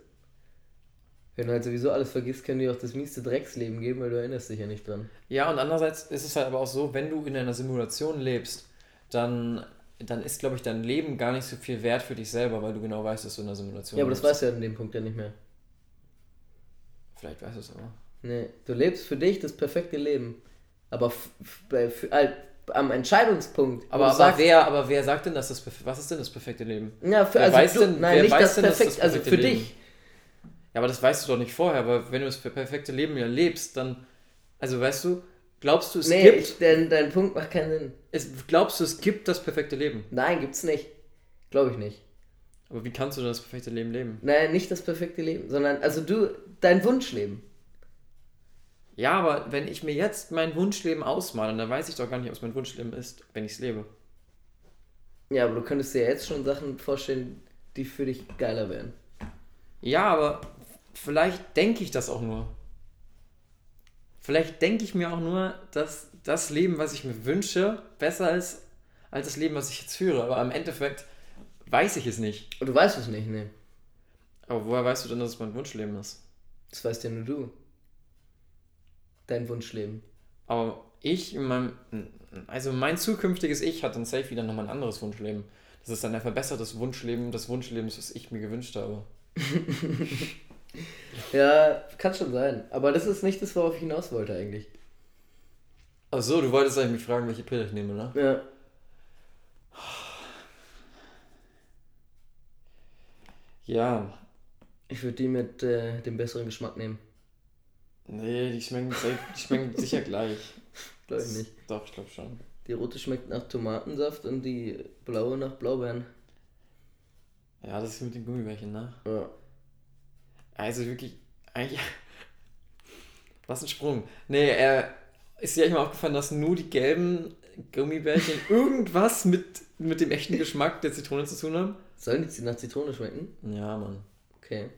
Wenn du halt sowieso alles vergisst, können die auch das mieste Drecksleben geben, weil du erinnerst dich ja nicht dran. Ja, und andererseits ist es halt aber auch so, wenn du in einer Simulation lebst, dann, dann ist, glaube ich, dein Leben gar nicht so viel wert für dich selber, weil du genau weißt, dass du in einer Simulation Ja, aber das lebst. weißt du ja in dem Punkt ja nicht mehr. Vielleicht weißt du es aber. Nee, du lebst für dich das perfekte Leben. Aber bei- halt, am Entscheidungspunkt. Aber, aber, sagst, wer, aber wer sagt denn, dass das was ist denn das perfekte Leben? Ja, für, wer also weiß du, denn- nein, wer nicht weiß das denn, dass das perfekt, also perfekte für Leben- dich. Ja, aber das weißt du doch nicht vorher, aber wenn du das perfekte Leben ja lebst, dann, also weißt du, glaubst du, es Nee, gibt, ich, dein, dein Punkt macht keinen Sinn. Es, glaubst du, es gibt das perfekte Leben? Nein, gibt's nicht. Glaube ich nicht. Aber wie kannst du das perfekte Leben leben? Nein, nicht das perfekte Leben, sondern also du, dein Wunschleben. Ja, aber wenn ich mir jetzt mein Wunschleben ausmale, dann weiß ich doch gar nicht, ob es mein Wunschleben ist, wenn ich es lebe. Ja, aber du könntest dir jetzt schon Sachen vorstellen, die für dich geiler wären. Ja, aber vielleicht denke ich das auch nur. Vielleicht denke ich mir auch nur, dass das Leben, was ich mir wünsche, besser ist als das Leben, was ich jetzt führe. Aber im Endeffekt weiß ich es nicht. Und du weißt es nicht, ne? Aber woher weißt du denn, dass es mein Wunschleben ist? Das weißt ja nur du. Dein Wunschleben. Aber ich in meinem, also mein zukünftiges Ich hat dann safe wieder nochmal ein anderes Wunschleben. Das ist dann ein verbessertes Wunschleben des Wunschlebens, was ich mir gewünscht habe. Ja, kann schon sein. Aber das ist nicht das, worauf ich hinaus wollte eigentlich. Ach so, du wolltest eigentlich mich fragen, welche Pille ich nehme, ne? Ja. Ja, Ich würde die mit äh, dem besseren Geschmack nehmen. nee, die schmecken, die schmecken sicher gleich. Glaube ich nicht. Doch, ich glaube schon. Die rote schmeckt nach Tomatensaft und die blaue nach Blaubeeren. Ja, das ist mit den Gummibärchen, ne? Ja. Also wirklich, eigentlich. Was ein Sprung. Nee, äh, ist dir eigentlich mal aufgefallen, dass nur die gelben Gummibärchen irgendwas mit, mit dem echten Geschmack der Zitrone zu tun haben? Sollen die nach Zitrone schmecken? Ja, Mann. Okay.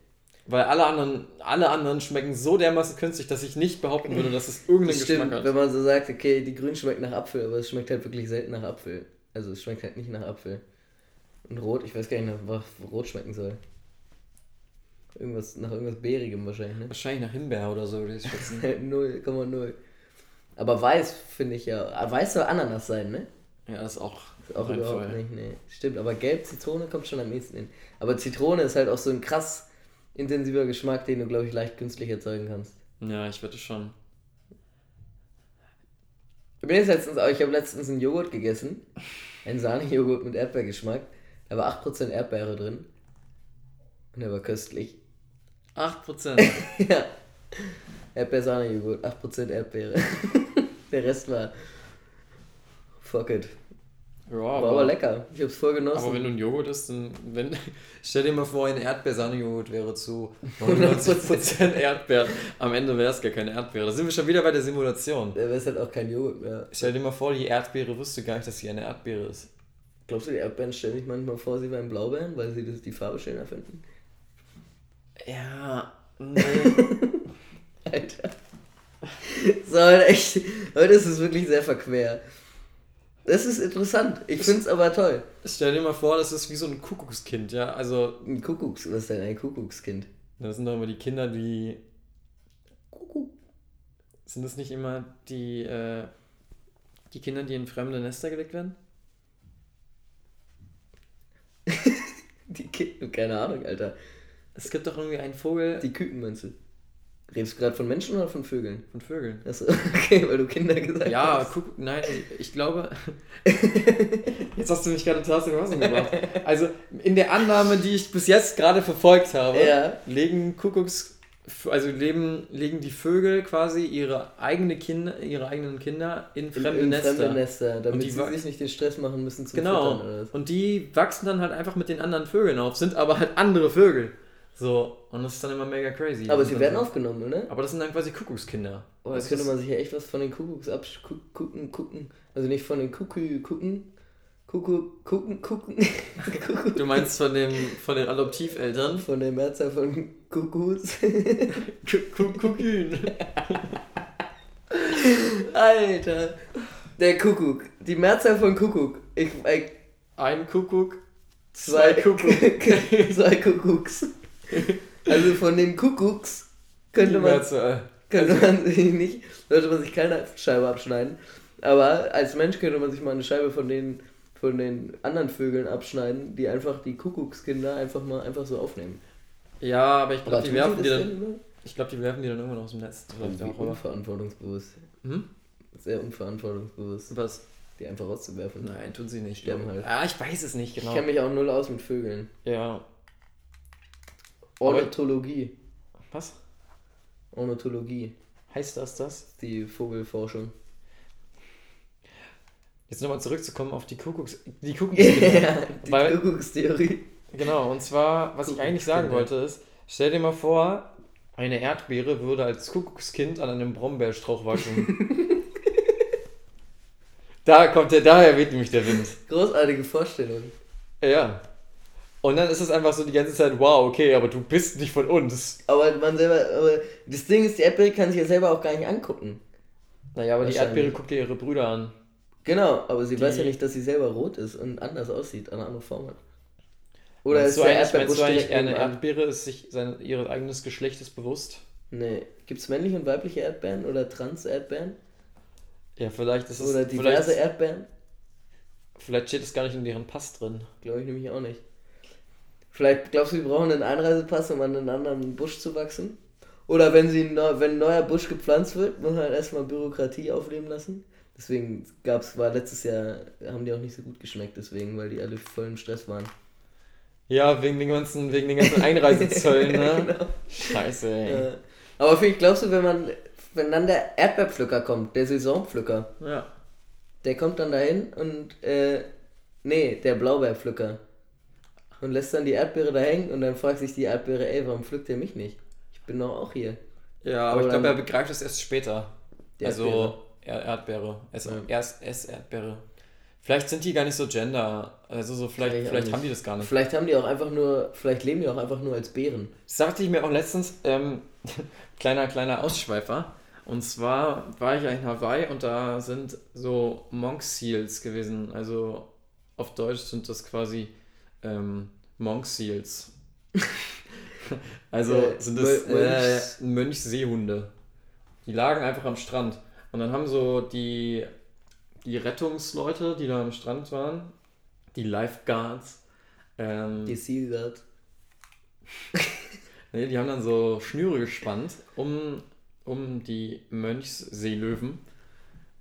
Weil alle anderen, alle anderen schmecken so dermaßen künstlich, dass ich nicht behaupten würde, dass es irgendeinen stimmt, Geschmack hat. wenn man so sagt, okay, die Grün schmeckt nach Apfel, aber es schmeckt halt wirklich selten nach Apfel. Also es schmeckt halt nicht nach Apfel. Und Rot, ich weiß gar nicht, nach was Rot schmecken soll. Irgendwas, nach irgendwas Beerigem wahrscheinlich, ne? Wahrscheinlich nach Himbeer oder so, würde ich schätzen. 0,0. Aber weiß finde ich ja. ah, Weiß soll Ananas sein, ne? ja, das ist auch, Ist auch überhaupt Fall. nicht, ne. Stimmt, aber gelb Zitrone kommt schon am ehesten hin. Aber Zitrone ist halt auch so ein krass intensiver Geschmack, den du, glaube ich, leicht künstlich erzeugen kannst. Ja, ich wette schon. Ich bin jetzt letztens, ich habe letztens einen Joghurt gegessen. Einen Sahnejoghurt mit Erdbeergeschmack. Da war 8% Erdbeere drin. Und der war köstlich. 8%. ja. Erdbeer-Sahnejoghurt, 8% Erdbeere. der Rest war. Fuck it. ja, War aber, aber lecker. Ich hab's voll genossen. aber wenn du einen Joghurt isst, dann. Wenn, stell dir mal vor, ein Erdbeer-Sahnejoghurt wäre zu 99% Erdbeer. Am Ende wäre es gar keine Erdbeere. Da sind wir schon wieder bei der Simulation. Der wäre halt auch kein Joghurt mehr. Stell dir mal vor, die Erdbeere wüsste gar nicht, dass sie eine Erdbeere ist. Glaubst du, die Erdbeeren stellen sich manchmal vor, sie wären Blaubeeren, weil sie das, die Farbe schöner finden? Ja, nee. Alter. So, heute echt. Heute ist es wirklich sehr verquer. Das ist interessant. Ich find's aber toll. Stell dir mal vor, das ist wie so ein Kuckuckskind, ja. Also, Ein Kuckucks, was ist denn ein Kuckuckskind? das sind doch immer die Kinder, die. Kuckuck. Sind das nicht immer die, äh, die Kinder, die in fremde Nester gelegt werden? Die Kinder, keine Ahnung, Alter. Es gibt doch irgendwie einen Vogel Die Küken meinst du? Redest du gerade von Menschen oder von Vögeln? von Vögeln. Achso, okay, weil du Kinder gesagt Ja, hast. Kuckuck, nein, ich glaube. Jetzt hast du mich gerade total aus dem Wasser gebracht. Also, in der Annahme, die ich bis jetzt gerade verfolgt habe, Ja. legen Kuckucks, also leben, legen die Vögel quasi ihre eigene Kinder, ihre eigenen Kinder in In- fremde in Nester. Fremde Nester, damit die sie sich nicht den Stress machen müssen zum Genau. Füttern oder was. Und die wachsen dann halt einfach mit den anderen Vögeln auf, sind aber halt andere Vögel. So, und das ist dann immer mega crazy. Aber sie werden so- aufgenommen, oder? Aber das sind dann quasi Kuckuckskinder. Oh, da Das könnte man sich ja echt was von den Kuckucks abgucken, gucken. Also nicht von den Kuckuck gucken. Kuckuck, gucken, gucken. Kuckuck. Du meinst von, dem, von den Adoptiveltern? Von der Mehrzahl von Kuckucks. Kuckuckün. Alter. Der Kuckuck. Die Mehrzahl von Kuckuck. Ich, ich, Ein Kuckuck, zwei, zwei Kuckuck. zwei Kuckucks. Also von den Kuckucks könnte man, Mehrzahl. könnte man sich nicht, sollte man sich keine Scheibe abschneiden. Aber als Mensch könnte man sich mal eine Scheibe von den, von den anderen Vögeln abschneiden, die einfach die Kuckuckskinder einfach mal einfach so aufnehmen. Ja, aber ich glaube, die werfen die dann. immer? Ich glaube, die werfen die dann irgendwann aus dem Netz. Auch, aber. unverantwortungsbewusst. Hm? Sehr unverantwortungsbewusst, Was? die einfach rauszuwerfen. Nein, tun sie nicht. Sterben halt. Ah, ich weiß es nicht Ich genau. kenne mich auch null aus mit Vögeln. Ja. Ornithologie. Was? Ornithologie. Heißt das das? Die Vogelforschung. Jetzt nochmal zurückzukommen auf die Kuckucks. Die Kuckuckskinder. ja, die Weil- Kuckuckstheorie. Genau, und zwar, was ich eigentlich sagen wollte, ist, stell dir mal vor, eine Erdbeere würde als Kuckuckskind an einem Brombeerstrauch wachsen. da kommt der, daher weht nämlich der Wind. Großartige Vorstellung. Ja. Und dann ist es einfach so die ganze Zeit, wow, okay, aber du bist nicht von uns. Aber man selber, aber das Ding ist, die Erdbeere kann sich ja selber auch gar nicht angucken. Naja, aber die. Erdbeere guckt dir ihre Brüder an. Genau, aber sie Die- weiß ja nicht, dass sie selber rot ist und anders aussieht, eine andere Form hat. Oder meinst ist du der Erdbeerbusch direkt eine nebenan? Erdbeere ist sich sein, ihres eigenes Geschlechtes bewusst? Nee. Gibt es männliche und weibliche Erdbeeren oder Trans-Erdbeeren? Ja, vielleicht ist es. Oder vielleicht, diverse Erdbeeren? vielleicht steht es gar nicht in deren Pass drin. Glaube ich nämlich auch nicht. Vielleicht glaubst du, die brauchen einen Einreisepass, um an einen anderen Busch zu wachsen? Oder wenn, sie, wenn ein neuer Busch gepflanzt wird, muss man halt erstmal Bürokratie aufleben lassen. Deswegen gab's, war letztes Jahr, haben die auch nicht so gut geschmeckt, deswegen, weil die alle voll im Stress waren. Ja, wegen den ganzen, wegen den ganzen Einreisezöllen, ne? Genau. Scheiße, ey. Äh, aber vielleicht glaubst du, wenn man, wenn dann der Erdbeerpflücker kommt, der Saisonpflücker, Ja. der kommt dann dahin und, äh, nee, der Blaubeerpflücker. Und lässt dann die Erdbeere da hängen und dann fragt sich die Erdbeere, ey, warum pflückt ihr mich nicht? Ich bin doch auch hier. Ja, aber Aber ich glaube, er begreift es erst später. Also, Erdbeere. Er Erdbeere. Ess, Ja. erst Ess-Erdbeere. Vielleicht sind die gar nicht so gender. Also so vielleicht, Vielleicht vielleicht haben die das gar nicht. Vielleicht haben die auch einfach nur, vielleicht leben die auch einfach nur als Bären. Das sagte ich mir auch letztens, ähm, kleiner, kleiner Ausschweifer. Und zwar war ich ja in Hawaii und da sind so Monk Seals gewesen. Also auf Deutsch sind das quasi ähm, Monk Seals. also Äh, sind das äh, Mönchs- Mönchseehunde. Die lagen einfach am Strand. Und dann haben so die, die Rettungsleute, die da am Strand waren, die Lifeguards, ähm, Die Guard. Nee, die haben dann so Schnüre gespannt um, um die Mönchsseelöwen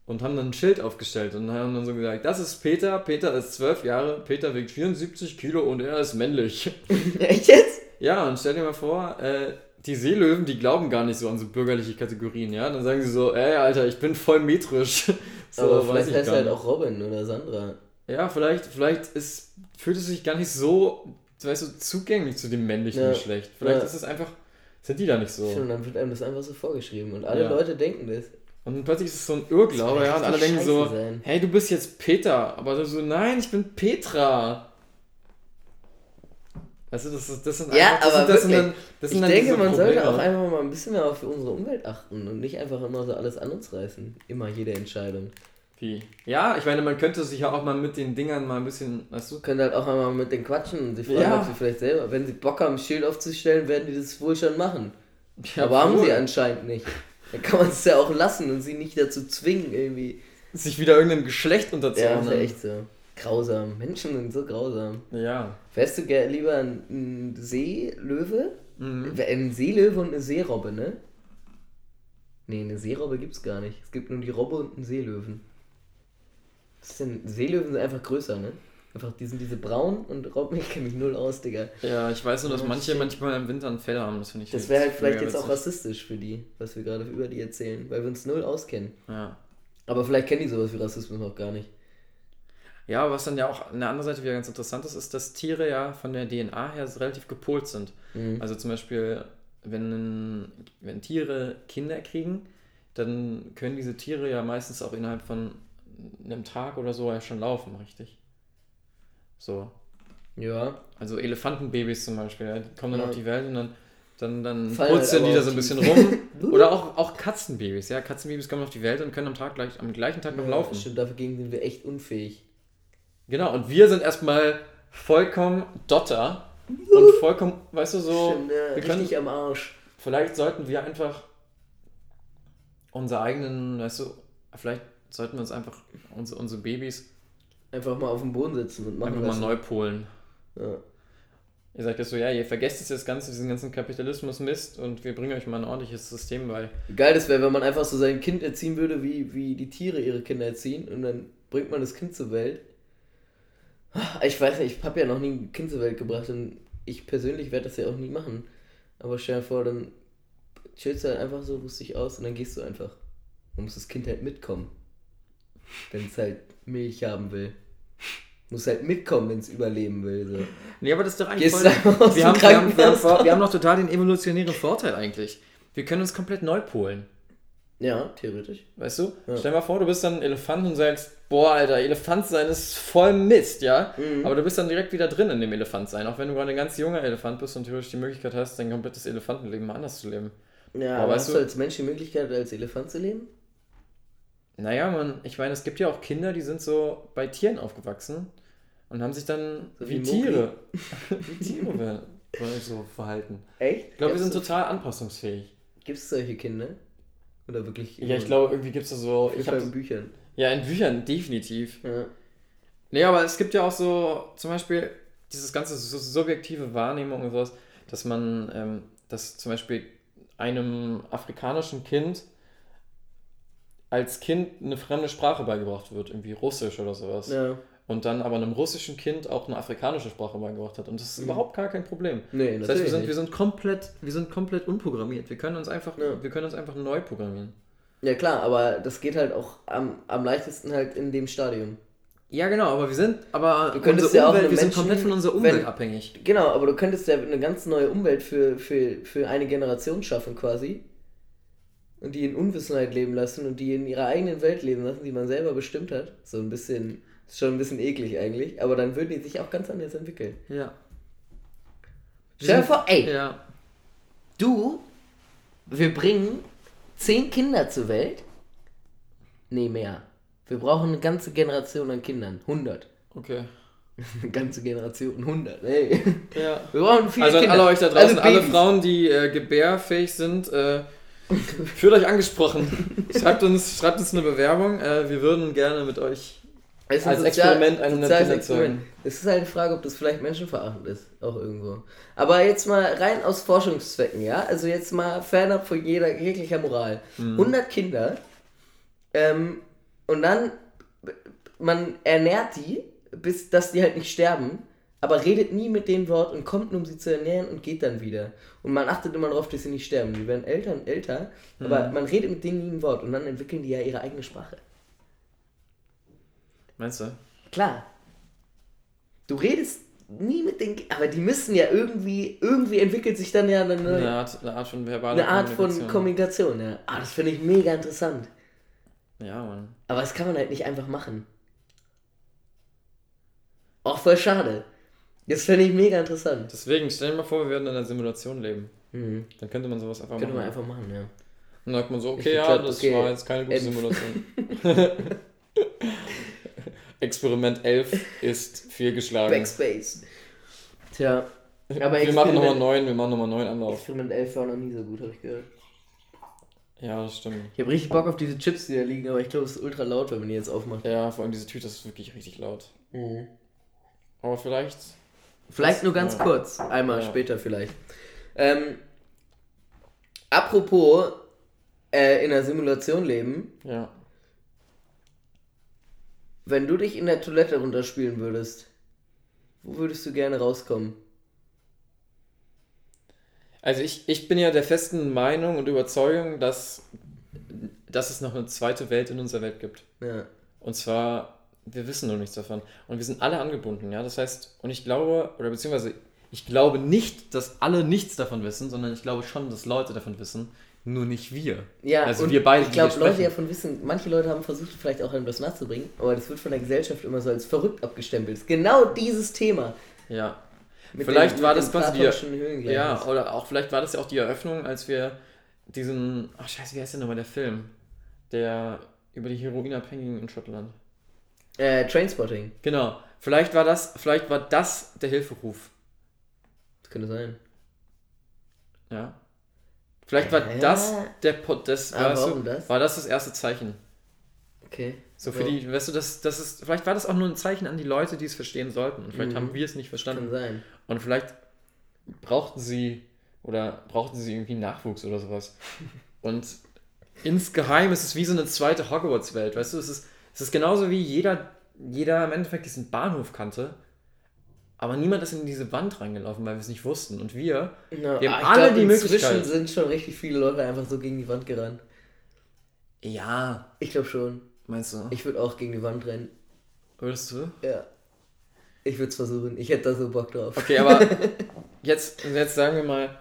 und haben dann ein Schild aufgestellt und haben dann so gesagt, das ist Peter, Peter ist 12 Jahre, Peter wiegt 74 Kilo und er ist männlich. Echt jetzt? Ja, und stell dir mal vor, äh, die Seelöwen, die glauben gar nicht so an so bürgerliche Kategorien, ja? Dann sagen sie so, ey, Alter, ich bin voll metrisch. so, Aber weiß vielleicht ich heißt er halt auch Robin oder Sandra. Ja, vielleicht, vielleicht ist, fühlt es sich gar nicht so, weißt du, zugänglich zu dem männlichen Ja. Geschlecht. Vielleicht Ja. ist es einfach, sind die da nicht so. Und dann wird einem das einfach so vorgeschrieben. Und alle Ja. Leute denken das. Und plötzlich ist es so ein Irrglaube, ja, und alle denken so, sein. hey, du bist jetzt Peter, aber so, nein, ich bin Petra. Weißt du, das, ist, das sind Ja, einfach, das aber sind, das sind dann, das sind ich dann denke, man sollte Probleme. auch einfach mal ein bisschen mehr auf unsere Umwelt achten und nicht einfach immer so alles an uns reißen. Immer jede Entscheidung. Wie? Ja, ich meine, man könnte sich ja auch mal mit den Dingern mal ein bisschen, weißt du, Können halt auch einmal mit denen quatschen und sich fragen, Ja. ob sie vielleicht selber, wenn sie Bock haben, ein Schild aufzustellen, werden die das wohl schon machen. Ja, Aber haben wohl. sie anscheinend nicht. Dann kann man es ja auch lassen und sie nicht dazu zwingen, irgendwie. sich wieder irgendeinem Geschlecht Ja, unterzuordnen. ist ja echt so. Grausam. Menschen sind so grausam. Ja. Wärst du gern lieber ein, ein Seelöwe? Mhm. Ein Seelöwe und eine Seerobbe, ne? Nee, eine Seerobbe gibt's gar nicht. Es gibt nur die Robbe und einen Seelöwen. Was ist denn? Seelöwen sind einfach größer, ne? Einfach, die sind diese braun und Robben, ich kenne mich null aus, Digga. Ja, ich weiß nur, dass manche shit. manchmal im Winter einen Fell haben, das finde ich Das wäre halt vielleicht jetzt auch witzig. rassistisch für die, was wir gerade über die erzählen, weil wir uns null auskennen. Ja. Aber vielleicht kennen die sowas wie Rassismus noch gar nicht. Ja, was dann ja auch an der anderen Seite wieder ganz interessant ist, ist, dass Tiere ja von der DNA her relativ gepolt sind. Mhm. Also zum Beispiel, wenn, wenn Tiere Kinder kriegen, dann können diese Tiere ja meistens auch innerhalb von einem Tag oder so ja schon laufen, richtig? So. Ja. Also Elefantenbabys zum Beispiel, ja, die kommen dann Ja. auf die Welt und dann, dann, dann Fallen halt purzeln die da so ein bisschen rum. Oder auch, auch Katzenbabys, ja. Katzenbabys kommen auf die Welt und können am Tag gleich, am gleichen Tag noch ja laufen. Stimmt, dagegen sind wir echt unfähig. Genau, und wir sind erstmal vollkommen Dotter und vollkommen, weißt du, so, Stimmt, ja, wir können, richtig am Arsch. vielleicht sollten wir einfach unsere eigenen, weißt du, vielleicht sollten wir uns einfach unsere, unsere Babys Einfach mal auf dem Boden sitzen und machen einfach mal lassen. neu polen. Ja. Ihr sagt jetzt so, ja, ihr vergesst jetzt das Ganze, diesen ganzen Kapitalismus-Mist und wir bringen euch mal ein ordentliches System bei. Geil das wäre, wenn man einfach so sein Kind erziehen würde, wie, wie die Tiere ihre Kinder erziehen und dann bringt man das Kind zur Welt. Ich weiß nicht, ich habe ja noch nie ein Kind zur Welt gebracht und ich persönlich werde das ja auch nie machen. Aber stell dir vor, dann chillst du halt einfach so lustig aus und dann gehst du einfach. Dann muss das Kind halt mitkommen. Wenn es halt Milch haben will. Muss halt mitkommen, wenn es überleben will. So. Nee, aber das ist doch eigentlich Gehst voll... Wir haben, wir, haben, wir, haben, wir haben noch total den evolutionären Vorteil eigentlich. Wir können uns komplett neu polen. Ja, theoretisch. Weißt du? Ja. Stell mal vor, du bist dann ein Elefant und sagst, boah, Alter, Elefant sein ist voll Mist, ja? Mhm. Aber du bist dann direkt wieder drin in dem Elefant sein, auch wenn du gerade ein ganz junger Elefant bist und theoretisch die Möglichkeit hast, dein komplettes Elefantenleben mal anders zu leben. Ja, Aber aber weißt hast du- du als Mensch die Möglichkeit, als Elefant zu leben? Naja, man, ich meine, es gibt ja auch Kinder, die sind so bei Tieren aufgewachsen und haben sich dann So wie wie. Tiere, wie Tiere so verhalten. Echt? Ich glaube, wir sind total anpassungsfähig. Gibt es solche Kinder? Oder wirklich? Ja, ich glaube, irgendwie gibt es da so. Ich habe hab, in Büchern. ja, in Büchern definitiv. Ja. Nee, aber es gibt ja auch so, zum Beispiel, dieses ganze subjektive Wahrnehmung und sowas, dass man, ähm, dass zum Beispiel einem afrikanischen Kind als Kind eine fremde Sprache beigebracht wird, irgendwie Russisch oder sowas. ja. Und dann aber einem russischen Kind auch eine afrikanische Sprache beigebracht hat. Und das ist Mhm. überhaupt gar kein Problem. Nee, Das heißt, wir sind, wir nicht. sind komplett, wir sind komplett unprogrammiert. Wir können uns einfach, Ja. wir können uns einfach neu programmieren. Ja klar, aber das geht halt auch am, am leichtesten halt in dem Stadium. Ja, genau, aber wir sind, aber Du könntest ja auch Umwelt, einem wir sind Menschen, komplett von unserer Umwelt wenn- abhängig. Genau, aber du könntest ja eine ganz neue Umwelt für, für, für eine Generation schaffen quasi. Und die in Unwissenheit leben lassen und die in ihrer eigenen Welt leben lassen, die man selber bestimmt hat. So ein bisschen, ist schon ein bisschen eklig eigentlich, aber dann würden die sich auch ganz anders entwickeln. Ja. Stell dir vor, ey, Ja. du, wir bringen zehn Kinder zur Welt. Nee, mehr. Wir brauchen eine ganze Generation an Kindern. 100. Okay. Eine ganze Generation, 100. Ey. Ja. Wir brauchen viele Also Kinder. alle euch da draußen, Also alle. Frauen, die äh, gebärfähig sind, äh, fühlt euch angesprochen. schreibt, uns, schreibt uns eine Bewerbung. Äh, wir würden gerne mit euch. Als ein Experiment 100 soziales Kinder Experiment. Es ist halt eine Frage, ob das vielleicht menschenverachtend ist, auch irgendwo. Aber jetzt mal rein aus Forschungszwecken, ja? Also jetzt mal fernab von jeder jeglicher Moral. Mhm. 100 Kinder ähm, und dann man ernährt die, bis dass die halt nicht sterben, aber redet nie mit denen Wort und kommt nur, um sie zu ernähren und geht dann wieder. Und man achtet immer darauf, dass sie nicht sterben. Die werden älter und älter, aber Mhm. man redet mit denen nie ein Wort und dann entwickeln die ja ihre eigene Sprache. Meinst du? Klar. Du redest nie mit den, aber die müssen ja irgendwie, irgendwie entwickelt sich dann ja eine, Eine eine, Art, eine Art von verbaler Art von Kommunikation. Ja. Ah, das finde ich mega interessant. Ja, Mann. Aber das kann man halt nicht einfach machen. Auch voll schade. Das finde ich mega interessant. Deswegen, stell dir mal vor, wir würden in einer Simulation leben. Mhm. Dann könnte man sowas einfach Könnte man machen. einfach machen, ja. Dann sagt man so, okay, ja, glaub, das okay, war jetzt keine gute Elf. Simulation. Experiment 11 ist fehlgeschlagen. Backspace. Tja. Aber wir machen nochmal Experiment- neun, wir machen nochmal neun Anlauf. Experiment 11 war noch nie so gut, habe ich gehört. Ja, das stimmt. Ich habe richtig Bock auf diese Chips, die da liegen, aber ich glaube, es ist ultra laut, wenn man die jetzt aufmacht. Ja, vor allem diese Tüte ist wirklich richtig laut. Mhm. Aber vielleicht. Vielleicht nur ganz Ja. kurz, einmal Ja. später vielleicht. Ähm, apropos äh, in der Simulation leben, Ja. wenn du dich in der Toilette runterspielen würdest, wo würdest du gerne rauskommen? Also ich, ich bin ja der festen Meinung und Überzeugung, dass, dass es noch eine zweite Welt in unserer Welt gibt. Ja. Und zwar, wir wissen noch nichts davon. Und wir sind alle angebunden, ja. Das heißt, und ich glaube, oder beziehungsweise, ich glaube nicht, dass alle nichts davon wissen, sondern ich glaube schon, dass Leute davon wissen, nur nicht wir. Ja, Also wir beide, Ich glaube, Leute davon wissen, manche Leute haben versucht, vielleicht auch das nachzubringen, aber das wird von der Gesellschaft immer so als verrückt abgestempelt. Genau dieses Thema. Ja. Mit Vielleicht den- war das quasi die. Ja, oder auch vielleicht war das ja auch die Eröffnung, als wir diesen, ach scheiße, wie heißt denn nochmal der Film? Der über die Heroinabhängigen in Schottland. Äh, Trainspotting. Genau. Vielleicht war das, vielleicht war das der Hilferuf. Das könnte sein. Ja. Vielleicht war Ja. das der Pot, das, Aber weißt du, das? war das das erste Zeichen. Okay. So für die, weißt du, das, das ist, vielleicht war das auch nur ein Zeichen an die Leute, die es verstehen sollten. Und vielleicht Mhm. haben wir es nicht Kann verstanden. sein. Und vielleicht brauchten sie oder brauchten sie irgendwie Nachwuchs oder sowas. Und insgeheim ist es wie so eine zweite Hogwarts-Welt, weißt du? Es ist, es ist genauso wie jeder, jeder im Endeffekt diesen Bahnhof kannte, aber niemand ist in diese Wand reingelaufen, weil wir es nicht wussten. Und wir, Ja, Wir haben alle glaub, die inzwischen Möglichkeit. sind schon richtig viele Leute einfach so gegen die Wand gerannt. ja, Ich glaube schon. meinst du? Ich würde auch gegen die Wand rennen. Würdest du? Ja. Ich würde es versuchen. Ich hätte da so Bock drauf. Okay, aber jetzt, jetzt sagen wir mal,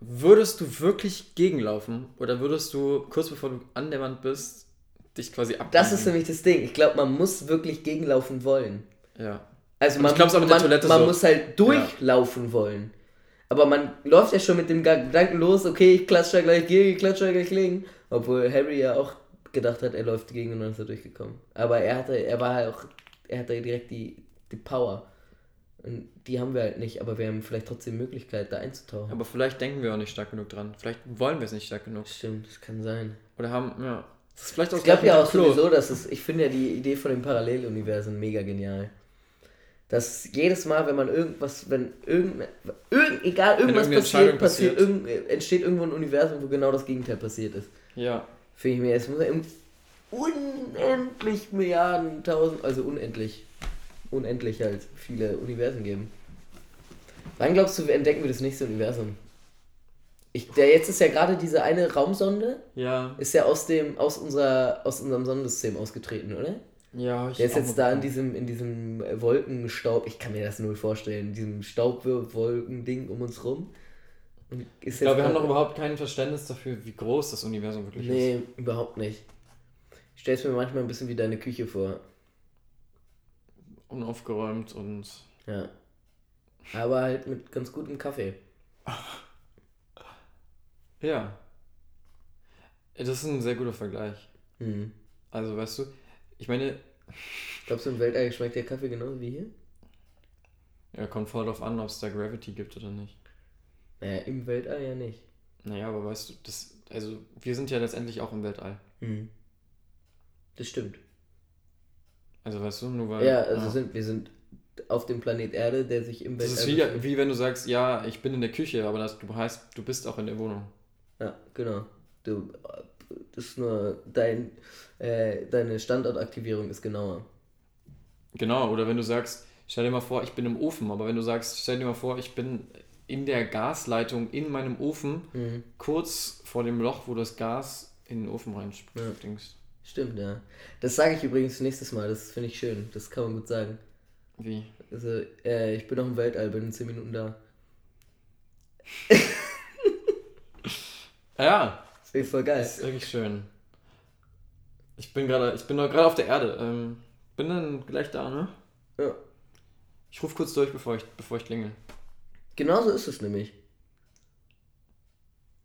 würdest du wirklich gegenlaufen oder würdest du kurz bevor du an der Wand bist, dich quasi ab? Das ist nämlich das Ding. Ich glaube, man muss wirklich gegenlaufen wollen. Ja. Also man, ich glaub's auch mit der man, Toilette man so. muss halt durchlaufen wollen. Aber man läuft ja schon mit dem Gedanken los, okay, ich klatsche gleich gegen, ich klatsche gleich gegen. Obwohl Harry ja auch gedacht hat, er läuft gegen und dann ist er durchgekommen. Aber er hatte, er war halt auch, er hatte direkt die, die Power. Und die haben wir halt nicht, aber wir haben vielleicht trotzdem die Möglichkeit, da einzutauchen. Aber vielleicht denken wir auch nicht stark genug dran. Vielleicht wollen wir es nicht stark genug. Stimmt, das kann sein. Oder haben, ja. Das ist vielleicht auch Ich glaube ja auch Klo. sowieso, dass es, ich finde ja die Idee von den Paralleluniversen mega genial. Dass jedes Mal, wenn man irgendwas, wenn irgendeine, irgend, egal, irgendwas passiert, passiert, irgend, entsteht irgendwo ein Universum, wo genau das Gegenteil passiert ist. Ja. Finde ich mir, es muss ja unendlich Milliarden, tausend, also unendlich, unendlich halt viele Universen geben. Wann glaubst du, entdecken wir das nächste Universum? Ich, der jetzt ist ja gerade diese eine Raumsonde, Ja. ist ja aus dem, aus unserer, aus unserem Sonnensystem ausgetreten, oder? Ja, ich Der ist jetzt da in diesem, in diesem Wolkenstaub, ich kann mir das null vorstellen, in diesem Staubwolken-Ding um uns rum. Ist Ich glaube, wir haben noch überhaupt kein Verständnis dafür, wie groß das Universum wirklich ist. Nee, überhaupt nicht. Ich stell's mir manchmal ein bisschen wie deine Küche vor. Unaufgeräumt und. Ja. Aber halt mit ganz gutem Kaffee. Ja. Das ist ein sehr guter Vergleich. Hm. Also, weißt du, ich meine, Glaubst du, im Weltall schmeckt der Kaffee genauso wie hier? ja, kommt voll drauf an, ob es da Gravity gibt oder nicht. Naja, im Weltall ja nicht. Naja, aber weißt du, das, also, wir sind ja letztendlich auch im Weltall. Hm. Das stimmt. Also, weißt du, nur weil. Ja, also Sind, wir sind auf dem Planet Erde, der sich im Das Weltall ist wie, wie wenn du sagst, ja, ich bin in der Küche, aber das, du heißt, du bist auch in der Wohnung. Ja, genau. Du, das ist nur dein, äh, deine Standortaktivierung ist genauer. Genau, oder wenn du sagst, stell dir mal vor, ich bin im Ofen, aber wenn du sagst, stell dir mal vor, ich bin in der Gasleitung in meinem Ofen, Mhm. kurz vor dem Loch, wo das Gas in den Ofen reinspringt. Dings. Stimmt, ja. Das sage ich übrigens nächstes Mal, das finde ich schön. Das kann man gut sagen. Wie? Also, äh, ich bin noch im Weltall, bin in 10 Minuten da. Ja, Das ich voll geil. das ist wirklich schön. Ich bin gerade, ich bin noch gerade auf der Erde. Ähm, bin dann gleich da, ne? Ja. Ich rufe kurz durch, bevor ich, bevor ich klingel. Genauso ist es nämlich.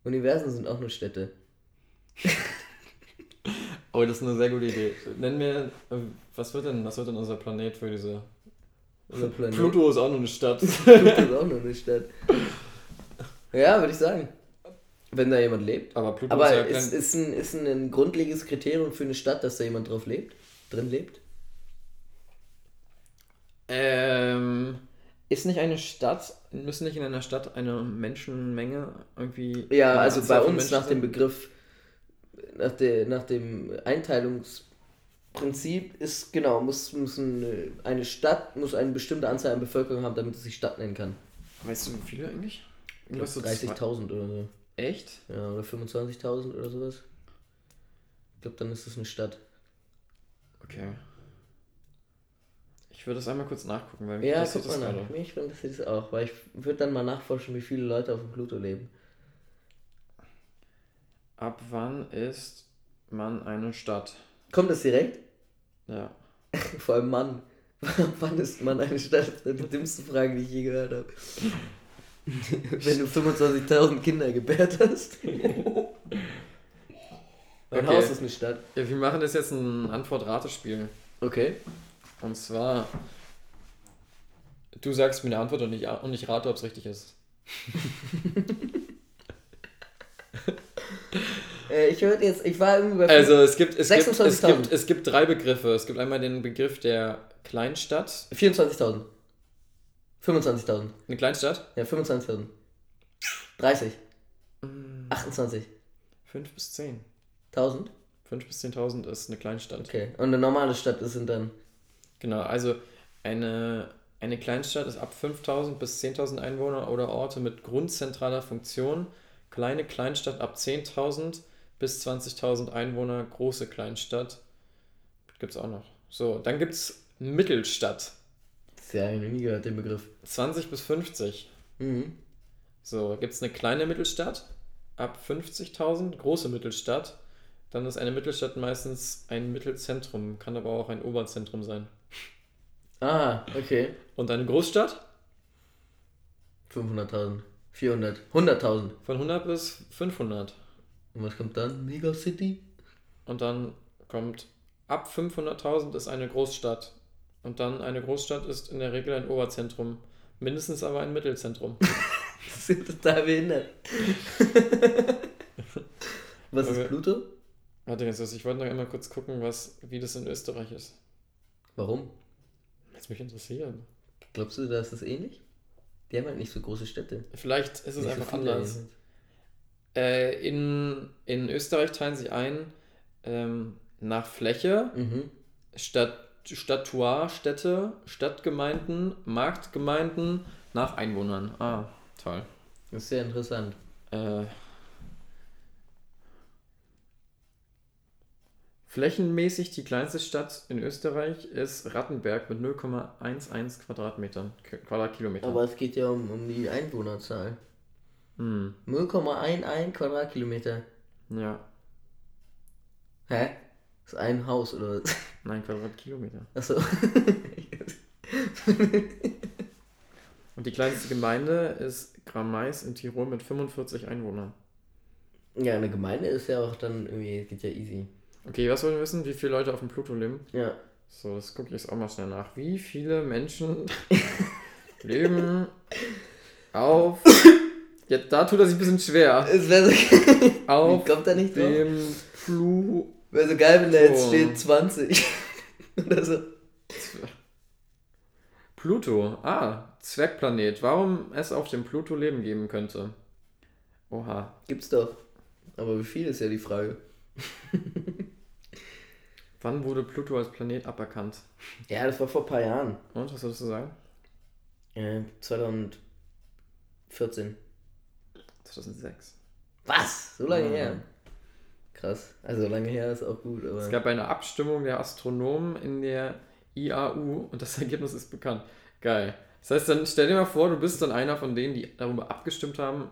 Universen sind auch nur Städte. Oh, das ist eine sehr gute Idee. Nenn mir, äh, was wird denn, was wird denn unser Planet für diese... Unser Planet. Pluto ist auch nur eine Stadt. Pluto ist auch nur eine Stadt. Ja, würde ich sagen. Wenn da jemand lebt. Aber Pluto Aber ist ja ist, kein... ist, ein, ist ein grundlegendes Kriterium für eine Stadt, dass da jemand drauf lebt? Drin lebt? Ähm, ist nicht eine Stadt, müssen nicht in einer Stadt eine Menschenmenge irgendwie. Ja, also bei uns Menschen nach dem? Begriff, nach, der, nach dem Einteilungsprinzip ist, genau, muss, muss eine, eine Stadt muss eine bestimmte Anzahl an Bevölkerung haben, damit es sich Stadt nennen kann. Weißt du, wie viele eigentlich? Ich glaub, Irgendwas so 30.000 oder so. Echt? Ja, oder 25.000 oder sowas. Ich glaube, dann ist es eine Stadt. Okay. Ich würde das einmal kurz nachgucken, weil mich Ja, interessiert guck mal das nach. gerade. Mich interessiert das auch, weil ich würde dann mal nachforschen, wie viele Leute auf dem Pluto leben. Ab wann ist man eine Stadt? Kommt das direkt? Ja. Vor allem Mann. Wann ist man eine Stadt? Das sind die dümmsten Fragen, die ich je gehört habe. Wenn du 25.000 Kinder gebärt hast. Mein Okay. Haus ist eine Stadt. ja. Wir machen das jetzt ein Antwort-Ratespiel. Okay. Und zwar. Du sagst mir eine Antwort und ich, und ich rate, ob es richtig ist. Äh, ich würde jetzt, ich war irgendwie bei. Also es gibt, es, gibt, es, 26.000. gibt, es gibt drei Begriffe. Es gibt einmal den Begriff der Kleinstadt. 24.000. 25.000. Eine Kleinstadt? Ja, 25.000. 30. Mm. 28.000. 5 bis 10. 5 bis 10.000 ist eine Kleinstadt. Okay. Und eine normale Stadt sind dann. Genau, also eine, eine Kleinstadt ist ab 5.000 bis 10.000 Einwohner oder Orte mit grundzentraler Funktion. Kleine Kleinstadt ab 10.000 bis 20.000 Einwohner, große Kleinstadt. Gibt es auch noch. So, dann gibt es Mittelstadt. Ich noch nie gehört, den Begriff. 20 bis 50. Mhm. So, gibt es eine kleine Mittelstadt ab 50.000, große Mittelstadt. Dann ist eine Mittelstadt meistens ein Mittelzentrum, kann aber auch ein Oberzentrum sein. Ah, okay. Und eine Großstadt 500.000. 400. 100.000. von 100 bis 500. Und was kommt dann? Megacity? Und dann kommt ab 500.000 ist eine Großstadt. Und dann eine Großstadt ist in der Regel ein Oberzentrum. Mindestens aber ein Mittelzentrum. Das sind total behindert. was Okay. ist Pluto? Warte ganz kurz, ich wollte noch einmal kurz gucken, was, wie das in Österreich ist. Warum? Jetzt mich interessieren. Glaubst du, da ist das ähnlich? Die haben halt nicht so große Städte. Vielleicht ist es Nicht so einfach viele anders. Äh, in, in Österreich teilen sich ein ähm, nach Fläche, Mhm. Stadt, Statuarstädte, Stadtgemeinden, Marktgemeinden, nach Einwohnern. Ah, toll. Das ist sehr interessant. Äh, flächenmäßig die kleinste Stadt in Österreich ist Rattenberg mit 0,11 Quadratmetern, Quadratkilometern. Aber es geht ja um, um die Einwohnerzahl. Hm. 0,11 Quadratkilometer. Ja. Hä? Das ist ein Haus oder was? Nein, Quadratkilometer. Achso. Und die kleinste Gemeinde ist Grameis in Tirol mit 45 Einwohnern. ja, eine Gemeinde ist ja auch dann irgendwie, geht ja easy. Okay, was wollen wir wissen? Wie viele Leute auf dem Pluto leben? Ja. So, das gucke ich jetzt auch mal schnell nach. Wie viele Menschen leben auf. Jetzt, da tut er sich ein bisschen schwer. Es wäre so, Auf kommt da nicht drauf? dem Pluto. Wäre so geil, wenn da jetzt Oh. steht 20. Oder so. Pluto. Ah, Zwergplanet. Warum es auf dem Pluto Leben geben könnte. Oha. Gibt's doch. Aber wie viel ist ja die Frage. Wann wurde Pluto als Planet aberkannt? Ja, das war vor ein paar Jahren. Und, was würdest du sagen? Äh, 2014. 2006. Was? So lange Ja. her? Krass. Also so lange her ist auch gut, aber. Es gab eine Abstimmung der Astronomen in der IAU und das Ergebnis ist bekannt. Geil. Das heißt, dann stell dir mal vor, du bist dann einer von denen, die darüber abgestimmt haben,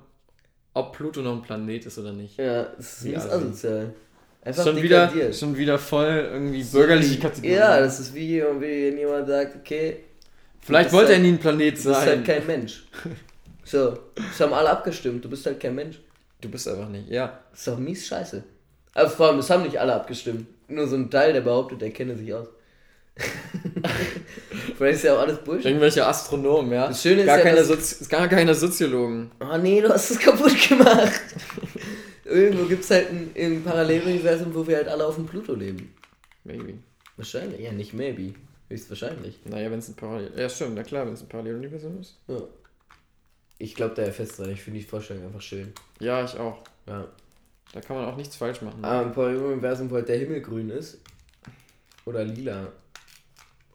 ob Pluto noch ein Planet ist oder nicht. ja, das ist assi. asozial. Einfach Schon wieder, schon wieder voll irgendwie bürgerliche Kategorie. Ja, das ist wie wenn jemand sagt, okay, Vielleicht wollte bist er nie ein Planet du bist sein. halt kein Mensch. So, das haben alle abgestimmt, du bist halt kein Mensch. du bist einfach nicht. Ja. Das ist doch mies scheiße. Aber vor allem, das haben nicht alle abgestimmt. Nur so ein Teil, der behauptet, er kenne sich aus. Vielleicht ist ja auch alles Bullshit. Irgendwelche Astronomen, ja. Das Schöne ist gar, ja, keine Sozi gar keine Soziologen. Oh nee, du hast es kaputt gemacht. Irgendwo gibt es halt ein, ein Paralleluniversum, wo wir halt alle auf dem Pluto leben. Maybe. Wahrscheinlich. Ja, nicht maybe. Höchstwahrscheinlich. Naja, wenn es ein Parallel... Ja, stimmt, na klar, wenn es ein Paralleluniversum ist. Ja. Ich glaube da ja fest dran. Ich finde die Vorstellung einfach schön. Ja, ich auch. Ja. Da kann man auch nichts falsch machen. Aber ein Paralleluniversum, wo halt der Himmel grün ist. Oder lila.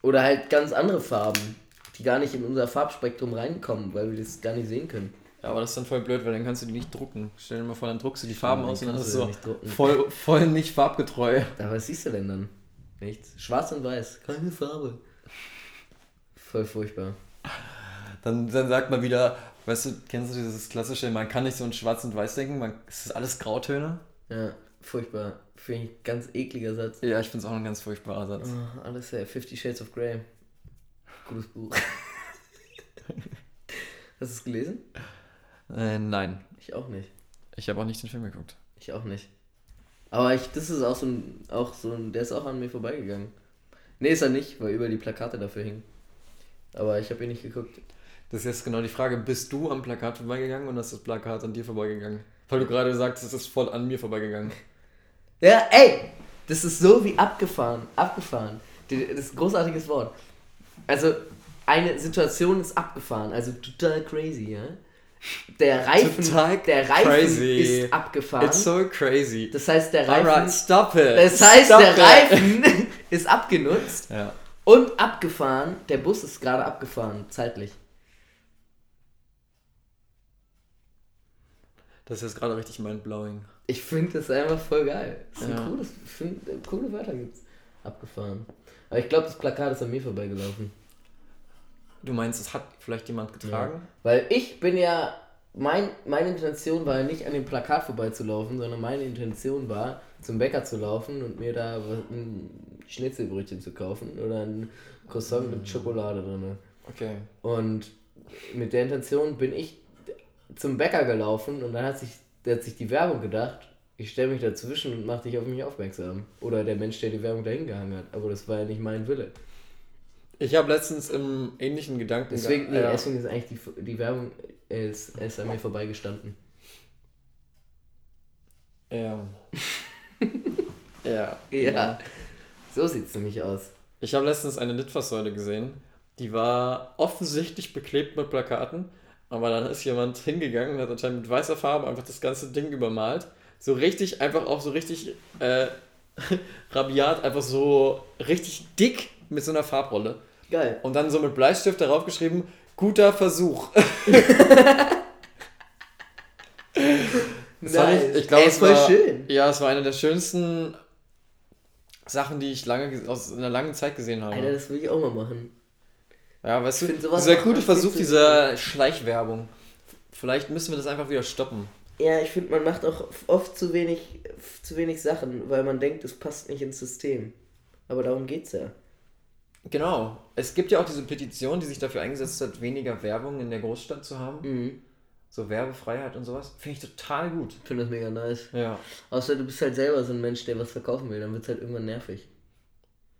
Oder halt ganz andere Farben, die gar nicht in unser Farbspektrum reinkommen, weil wir das gar nicht sehen können. Ja, aber das ist dann voll blöd, weil dann kannst du die nicht drucken. Stell dir mal vor, dann druckst du die Farben aus und dann ist so nicht voll, voll nicht farbgetreu. Aber was siehst du denn dann? Nichts. Schwarz und weiß. Keine Farbe. Voll furchtbar. Dann, dann sagt man wieder, weißt du, kennst du dieses klassische, man kann nicht so in schwarz und weiß denken, man, es ist alles Grautöne? Ja, furchtbar. Finde ich ganz ekliger Satz. Ja, ich finde es auch ein ganz furchtbarer Satz. Oh, alles ja. Fifty Shades of Grey. Gutes Buch. Hast du es gelesen? Äh, nein, Ich auch nicht. ich habe auch nicht den Film geguckt. Ich auch nicht. Aber ich, das ist auch so ein, auch so ein, der ist auch an mir vorbeigegangen. Nee, ist er nicht, weil über die Plakate dafür hingen. Aber ich habe ihn nicht geguckt. Das ist jetzt genau die Frage, bist du am Plakat vorbeigegangen und ist das Plakat an dir vorbeigegangen? Weil du gerade sagst, es ist voll an mir vorbeigegangen. Ja, ey! Das ist so wie abgefahren. Abgefahren. Das ist ein großartiges Wort. Also, eine Situation ist abgefahren. Also total crazy, ja? Der Reifen, Total der Reifen crazy. ist abgefahren. It's so crazy. das heißt, der Reifen, Alright, stop it. das heißt, Stop der it. Reifen ist abgenutzt Ja. und abgefahren. Der Bus ist gerade abgefahren, zeitlich. Das ist jetzt gerade richtig mindblowing. Ich finde das einfach voll geil. Das ist Ja. ein cooles, find, äh, coole Wörter gibt's. Abgefahren. Aber ich glaube, das Plakat ist an mir vorbeigelaufen. Du meinst, es hat vielleicht jemand getragen? Weil ich bin ja, mein, meine Intention war ja nicht an dem Plakat vorbeizulaufen, sondern meine Intention war, zum Bäcker zu laufen und mir da ein Schnitzelbrötchen zu kaufen oder ein Croissant mit Schokolade drin. Okay. Und mit der Intention bin ich zum Bäcker gelaufen und dann hat sich, hat sich die Werbung gedacht, ich stelle mich dazwischen und mache dich auf mich aufmerksam. Oder der Mensch, der die Werbung dahin gehangen hat. Aber das war ja nicht mein Wille. Ich habe letztens im ähnlichen Gedanken. Deswegen, nee, ja. deswegen ist eigentlich die, die Werbung ist, ist an mir vorbeigestanden. Ja. ja. Ja. So sieht es nämlich aus. Ich habe letztens eine Litfaßsäule gesehen, die war offensichtlich beklebt mit Plakaten, aber dann ist jemand hingegangen und hat anscheinend mit weißer Farbe einfach das ganze Ding übermalt. So richtig, einfach auch so richtig äh, rabiat, einfach so richtig dick mit so einer Farbrolle. Geil. Und dann so mit Bleistift darauf geschrieben, guter Versuch. Das fand ich, ich glaube, es war, schön. Ja, es war eine der schönsten Sachen, die ich lange ge- aus einer langen Zeit gesehen habe. Alter, das will ich auch mal machen. Ja, weißt ich du, dieser gute Versuch dieser Schleichwerbung. vielleicht müssen wir das einfach wieder stoppen. Ja, ich finde, man macht auch oft zu wenig, zu wenig Sachen, weil man denkt, es passt nicht ins System. Aber darum geht's ja. Genau. Es gibt ja auch diese Petition, die sich dafür eingesetzt hat, weniger Werbung in der Großstadt zu haben. Mhm. So Werbefreiheit und sowas. Finde ich total gut. Ich finde das mega nice. Ja. Außer du bist halt selber so ein Mensch, der was verkaufen will, dann wird's halt irgendwann nervig.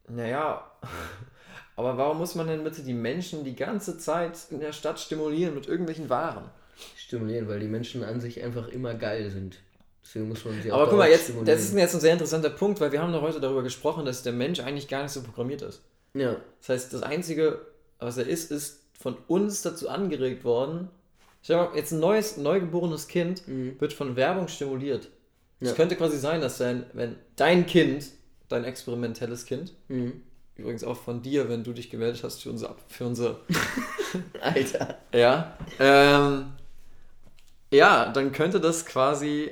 Naja. Aber warum muss man denn bitte die Menschen die ganze Zeit in der Stadt stimulieren mit irgendwelchen Waren? Stimulieren, weil die Menschen an sich einfach immer geil sind. Deswegen muss man sie auch Aber guck mal, jetzt, das ist jetzt ein sehr interessanter Punkt, weil wir haben doch heute darüber gesprochen, dass der Mensch eigentlich gar nicht so programmiert ist. Ja. Das heißt, das Einzige, was er ist, ist von uns dazu angeregt worden. Stell dir mal, jetzt ein neues, neugeborenes Kind wird von Werbung stimuliert. Es Ja. könnte quasi sein, dass dein, wenn dein Kind, dein experimentelles Kind, Mhm. Übrigens auch von dir, wenn du dich gemeldet hast für unser, für unser Alter. ja, ähm, ja, dann könnte das quasi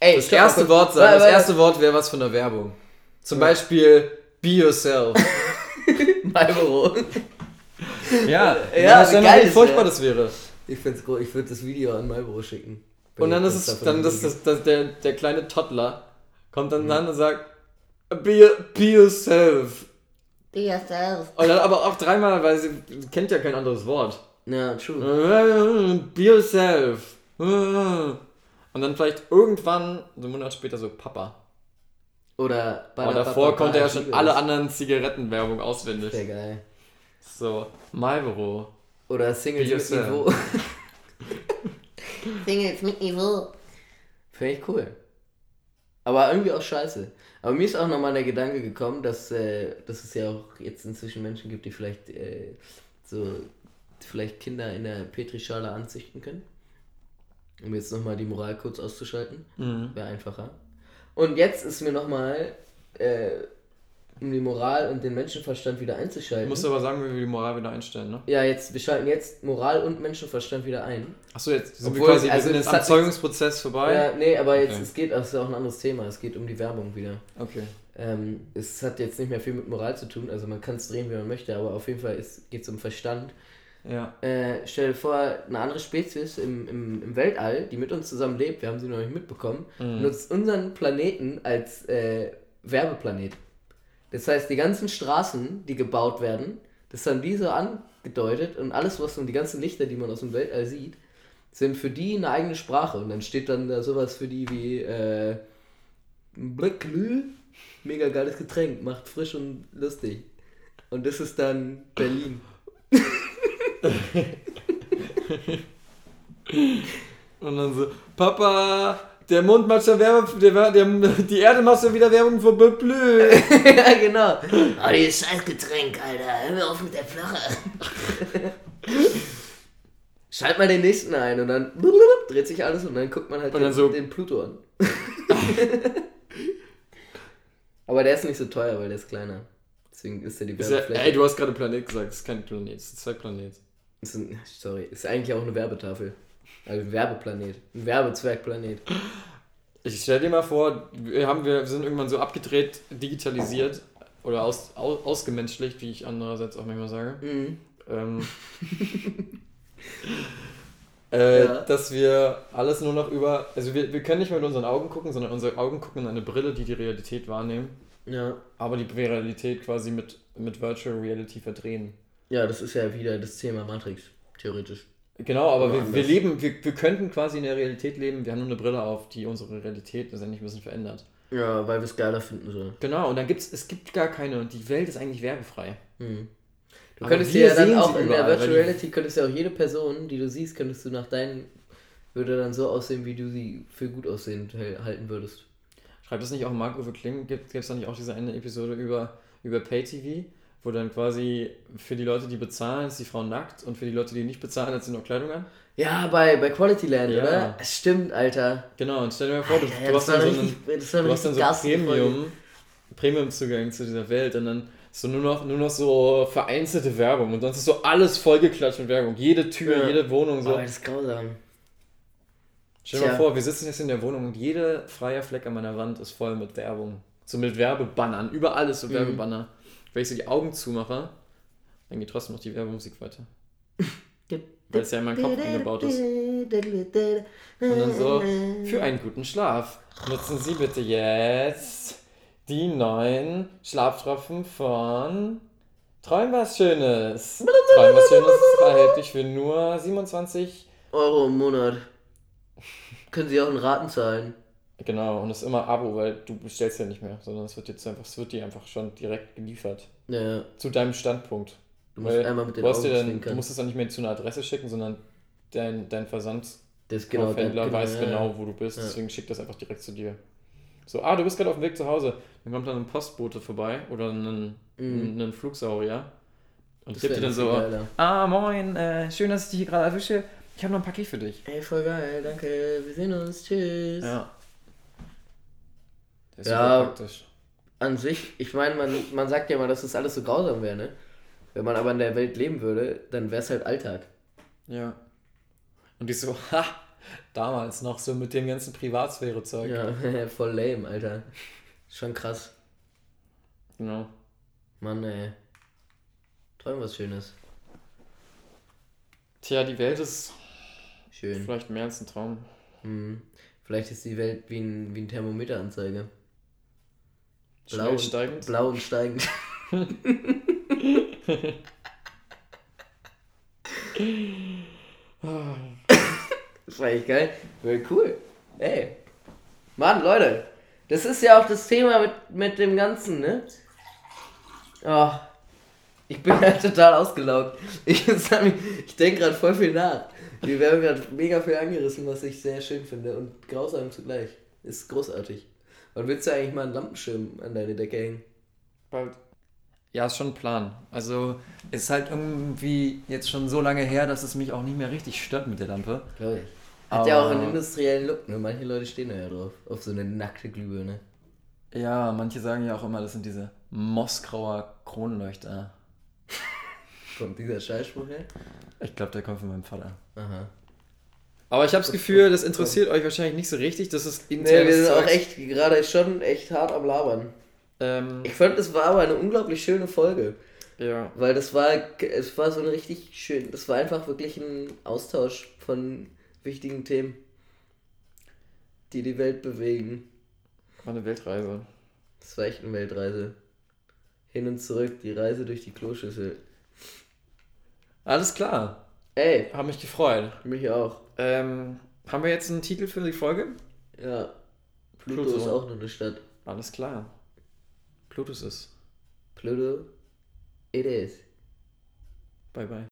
Ey, das erste. Wort sein. Das erste Wort wäre was von der Werbung. Zum Beispiel Be Yourself. Marlboro. Ja, Ja, mal, geil wie furchtbar das wäre. Ich find's groß. Ich würde das Video an Marlboro schicken. Und dann ist es, dann das, das, das, der, der kleine Toddler kommt dann an und sagt, be, be yourself. Be yourself. Und dann aber auch dreimal, weil sie kennt ja kein anderes Wort. Ja, true. Be yourself. Und dann vielleicht irgendwann, so einen Monat später, so Papa. Oder bei Aber davor Papa konnte er Party schon alle anderen Zigarettenwerbung auswendig. Sehr geil. So, Marlboro. Oder Singles Be mit yourself. Niveau. Singles mit Niveau. Finde ich cool. Aber irgendwie auch scheiße. Aber mir ist auch nochmal der Gedanke gekommen, dass, äh, dass es ja auch jetzt inzwischen Menschen gibt, die vielleicht äh, so vielleicht Kinder in der Petrischale anzüchten können. Um jetzt nochmal die Moral kurz auszuschalten. Mhm. Wäre einfacher. Und jetzt ist mir nochmal, äh, um die Moral und den Menschenverstand wieder Du einzuschalten. musst aber sagen, wie wir die Moral wieder einstellen, ne? ja, jetzt, wir schalten jetzt Moral und Menschenverstand wieder ein. Achso, jetzt sind Obwohl, wir quasi, also wir sind das jetzt am hat- Zeugungsprozess vorbei. Ja, nee, aber jetzt, Okay. es geht, das ist ja auch ein anderes Thema. Es geht um die Werbung wieder. Okay. Ähm, es hat jetzt nicht mehr viel mit Moral zu tun, also man kann es drehen, wie man möchte, aber auf jeden Fall geht es um Verstand. Ja. Äh, stell dir vor, eine andere Spezies im, im, im Weltall, die mit uns zusammen lebt, wir haben sie noch nicht mitbekommen, Mhm. nutzt unseren Planeten als äh, Werbeplanet. Das heißt, die ganzen Straßen, die gebaut werden, das haben die so angedeutet und alles, was und die ganzen Lichter, die man aus dem Weltall sieht, sind für die eine eigene Sprache. Und dann steht dann da sowas für die wie äh, Black Lü, mega geiles Getränk, macht frisch und lustig. Und das ist dann Berlin. Und dann so, Papa, der Mond macht schon Werbung, der, der, die Erde macht schon wieder Werbung für Blö. ja, genau. Oh, dieses Scheißgetränk, Alter. Hör mir auf mit der Flache. Schalt mal den nächsten ein und dann dreht sich alles und dann guckt man halt den, so- den Pluto an. Aber der ist nicht so teuer, weil der ist kleiner. Deswegen ist der die ja, Werbefläche. ey, du hast gerade Planet gesagt, das ist kein Planet, das ist zwei Planet. Ist ein, sorry, ist eigentlich auch eine Werbetafel. Also ein Werbeplanet. Ein Werbezwergplanet. Ich stell dir mal vor, wir, haben, wir sind irgendwann so abgedreht, digitalisiert oder aus, aus, ausgemenschlicht, wie ich andererseits auch manchmal sage. Mhm. Ähm, äh, Ja. Dass wir alles nur noch über. Also, wir, wir können nicht mehr mit unseren Augen gucken, sondern unsere Augen gucken in eine Brille, die die Realität wahrnehmen, Ja. aber die Realität quasi mit, mit Virtual Reality verdrehen. Ja, das ist ja wieder das Thema Matrix, theoretisch. Genau, aber wir, wir leben, wir, wir könnten quasi in der Realität leben, wir haben nur eine Brille auf, die unsere Realität letztendlich ein bisschen verändert. Ja, weil wir es geiler finden so. Genau, und dann gibt's, es gibt gar keine, die Welt ist eigentlich werbefrei. Mhm. Du könntest ja dann auch in der überall, weil Virtual Reality könntest ja auch jede Person, die du siehst, könntest du nach deinen würde dann so aussehen, wie du sie für gut aussehend halten würdest. Schreibt das nicht auch Marc-Uwe Kling? Gibt es da nicht auch diese eine Episode über, über Pay-TV, wo dann quasi für die Leute, die bezahlen, ist die Frau nackt und für die Leute, die nicht bezahlen, hat sie noch Kleidung an? Ja, bei, bei Quality Land, Ja. oder? Es stimmt, Alter. Genau, und stell dir mal vor, du, Ja, du hast dann so richtig, einen, du hast dann so. Premium, Premium-Zugang zu dieser Welt und dann so nur noch, nur noch so vereinzelte Werbung und sonst ist so alles vollgeklatscht mit Werbung. Jede Tür, Ja. jede Wohnung so. Aber das ist grausam. Stell dir mal vor, wir sitzen jetzt in der Wohnung und jeder freie Fleck an meiner Wand ist voll mit Werbung. So mit Werbebannern. Überall ist so Mhm. Wenn ich so die Augen zumache, dann geht trotzdem noch die Werbemusik weiter. weil es ja in meinen Kopf eingebaut ist. Und dann so, für einen guten Schlaf nutzen Sie bitte jetzt die neuen Schlaftropfen von Träum was Schönes. Träum was Schönes ist erhältlich für nur 27. Euro im Monat. Können Sie auch in Raten zahlen. Genau, und das ist immer Abo, weil du bestellst ja nicht mehr, sondern es wird jetzt einfach, es wird dir einfach schon direkt geliefert. Ja, Zu deinem Standpunkt. du musst Weil einmal mit den du, Augen dann, du musst es dann nicht mehr zu einer Adresse schicken, sondern dein, dein Versandhändler Das genau, dein- weiß ja, genau, wo du bist, Ja. deswegen schickt das einfach direkt zu dir. So, ah, du bist gerade auf dem Weg zu Hause. Dann kommt dann ein Postbote vorbei oder ein, Mhm. ein Flugsaurier und Das wär dir dann so, geiler. ah, moin, äh, schön, dass ich dich hier gerade erwische. Ich habe noch ein Paket für dich. Ey, voll geil, danke. Wir sehen uns. Tschüss. Ja. Ist Ja. praktisch. An sich, ich meine, man, man sagt ja immer, dass das alles so grausam wäre, ne? Wenn man aber in der Welt leben würde, dann wäre es halt Alltag. Ja. Und die so, ha, damals noch so mit dem ganzen Privatsphäre-Zeug. Ja, voll lame, Alter. Schon krass. Genau. Mann, ey. Träum was Schönes. Tja, die Welt ist Schön. vielleicht mehr als ein Traum. Hm. Vielleicht ist die Welt wie ein, wie ein Thermometeranzeige. Blau und, steigend. blau und steigend. das war echt geil. Wäre cool. Ey. Mann, Leute. Das ist ja auch das Thema mit, mit dem Ganzen, ne? Oh, ich bin halt total ausgelaugt. Ich, ich denke gerade voll viel nach. Wir werden gerade mega viel angerissen, was ich sehr schön finde und grausam zugleich. Ist großartig. Wann willst du eigentlich mal einen Lampenschirm an deine Decke hängen? Bald. Ja, ist schon ein Plan. Also, ist halt irgendwie jetzt schon so lange her, dass es mich auch nicht mehr richtig stört mit der Lampe. Glaube ich. Hat ja auch einen Aber- industriellen Look, ne? Manche Leute stehen da ja drauf. Auf so eine nackte Glühbirne. Ja, manche sagen ja auch immer, das sind diese Moskauer Kronleuchter. Kommt dieser Scheißspruch her? Ich glaube, der kommt von meinem Vater. Aha. Aber ich habe das Gefühl, das interessiert euch wahrscheinlich nicht so richtig. Das ist Nee, wir sind auch echt gerade schon echt hart am Labern. Ähm, Ich fand, es war aber eine unglaublich schöne Folge. ja. Weil das war, es war so ein richtig schön, das war einfach wirklich ein Austausch von wichtigen Themen, die die Welt bewegen. War eine Weltreise. Das war echt eine Weltreise. Hin und zurück, die Reise durch die Kloschüssel. Alles klar. Ey, Hab mich gefreut. mich auch. Ähm, haben wir jetzt einen Titel für die Folge? Ja. Pluto, Pluto. ist auch nur eine Stadt. Alles klar. Plutus ist. Pluto, it is. Bye bye.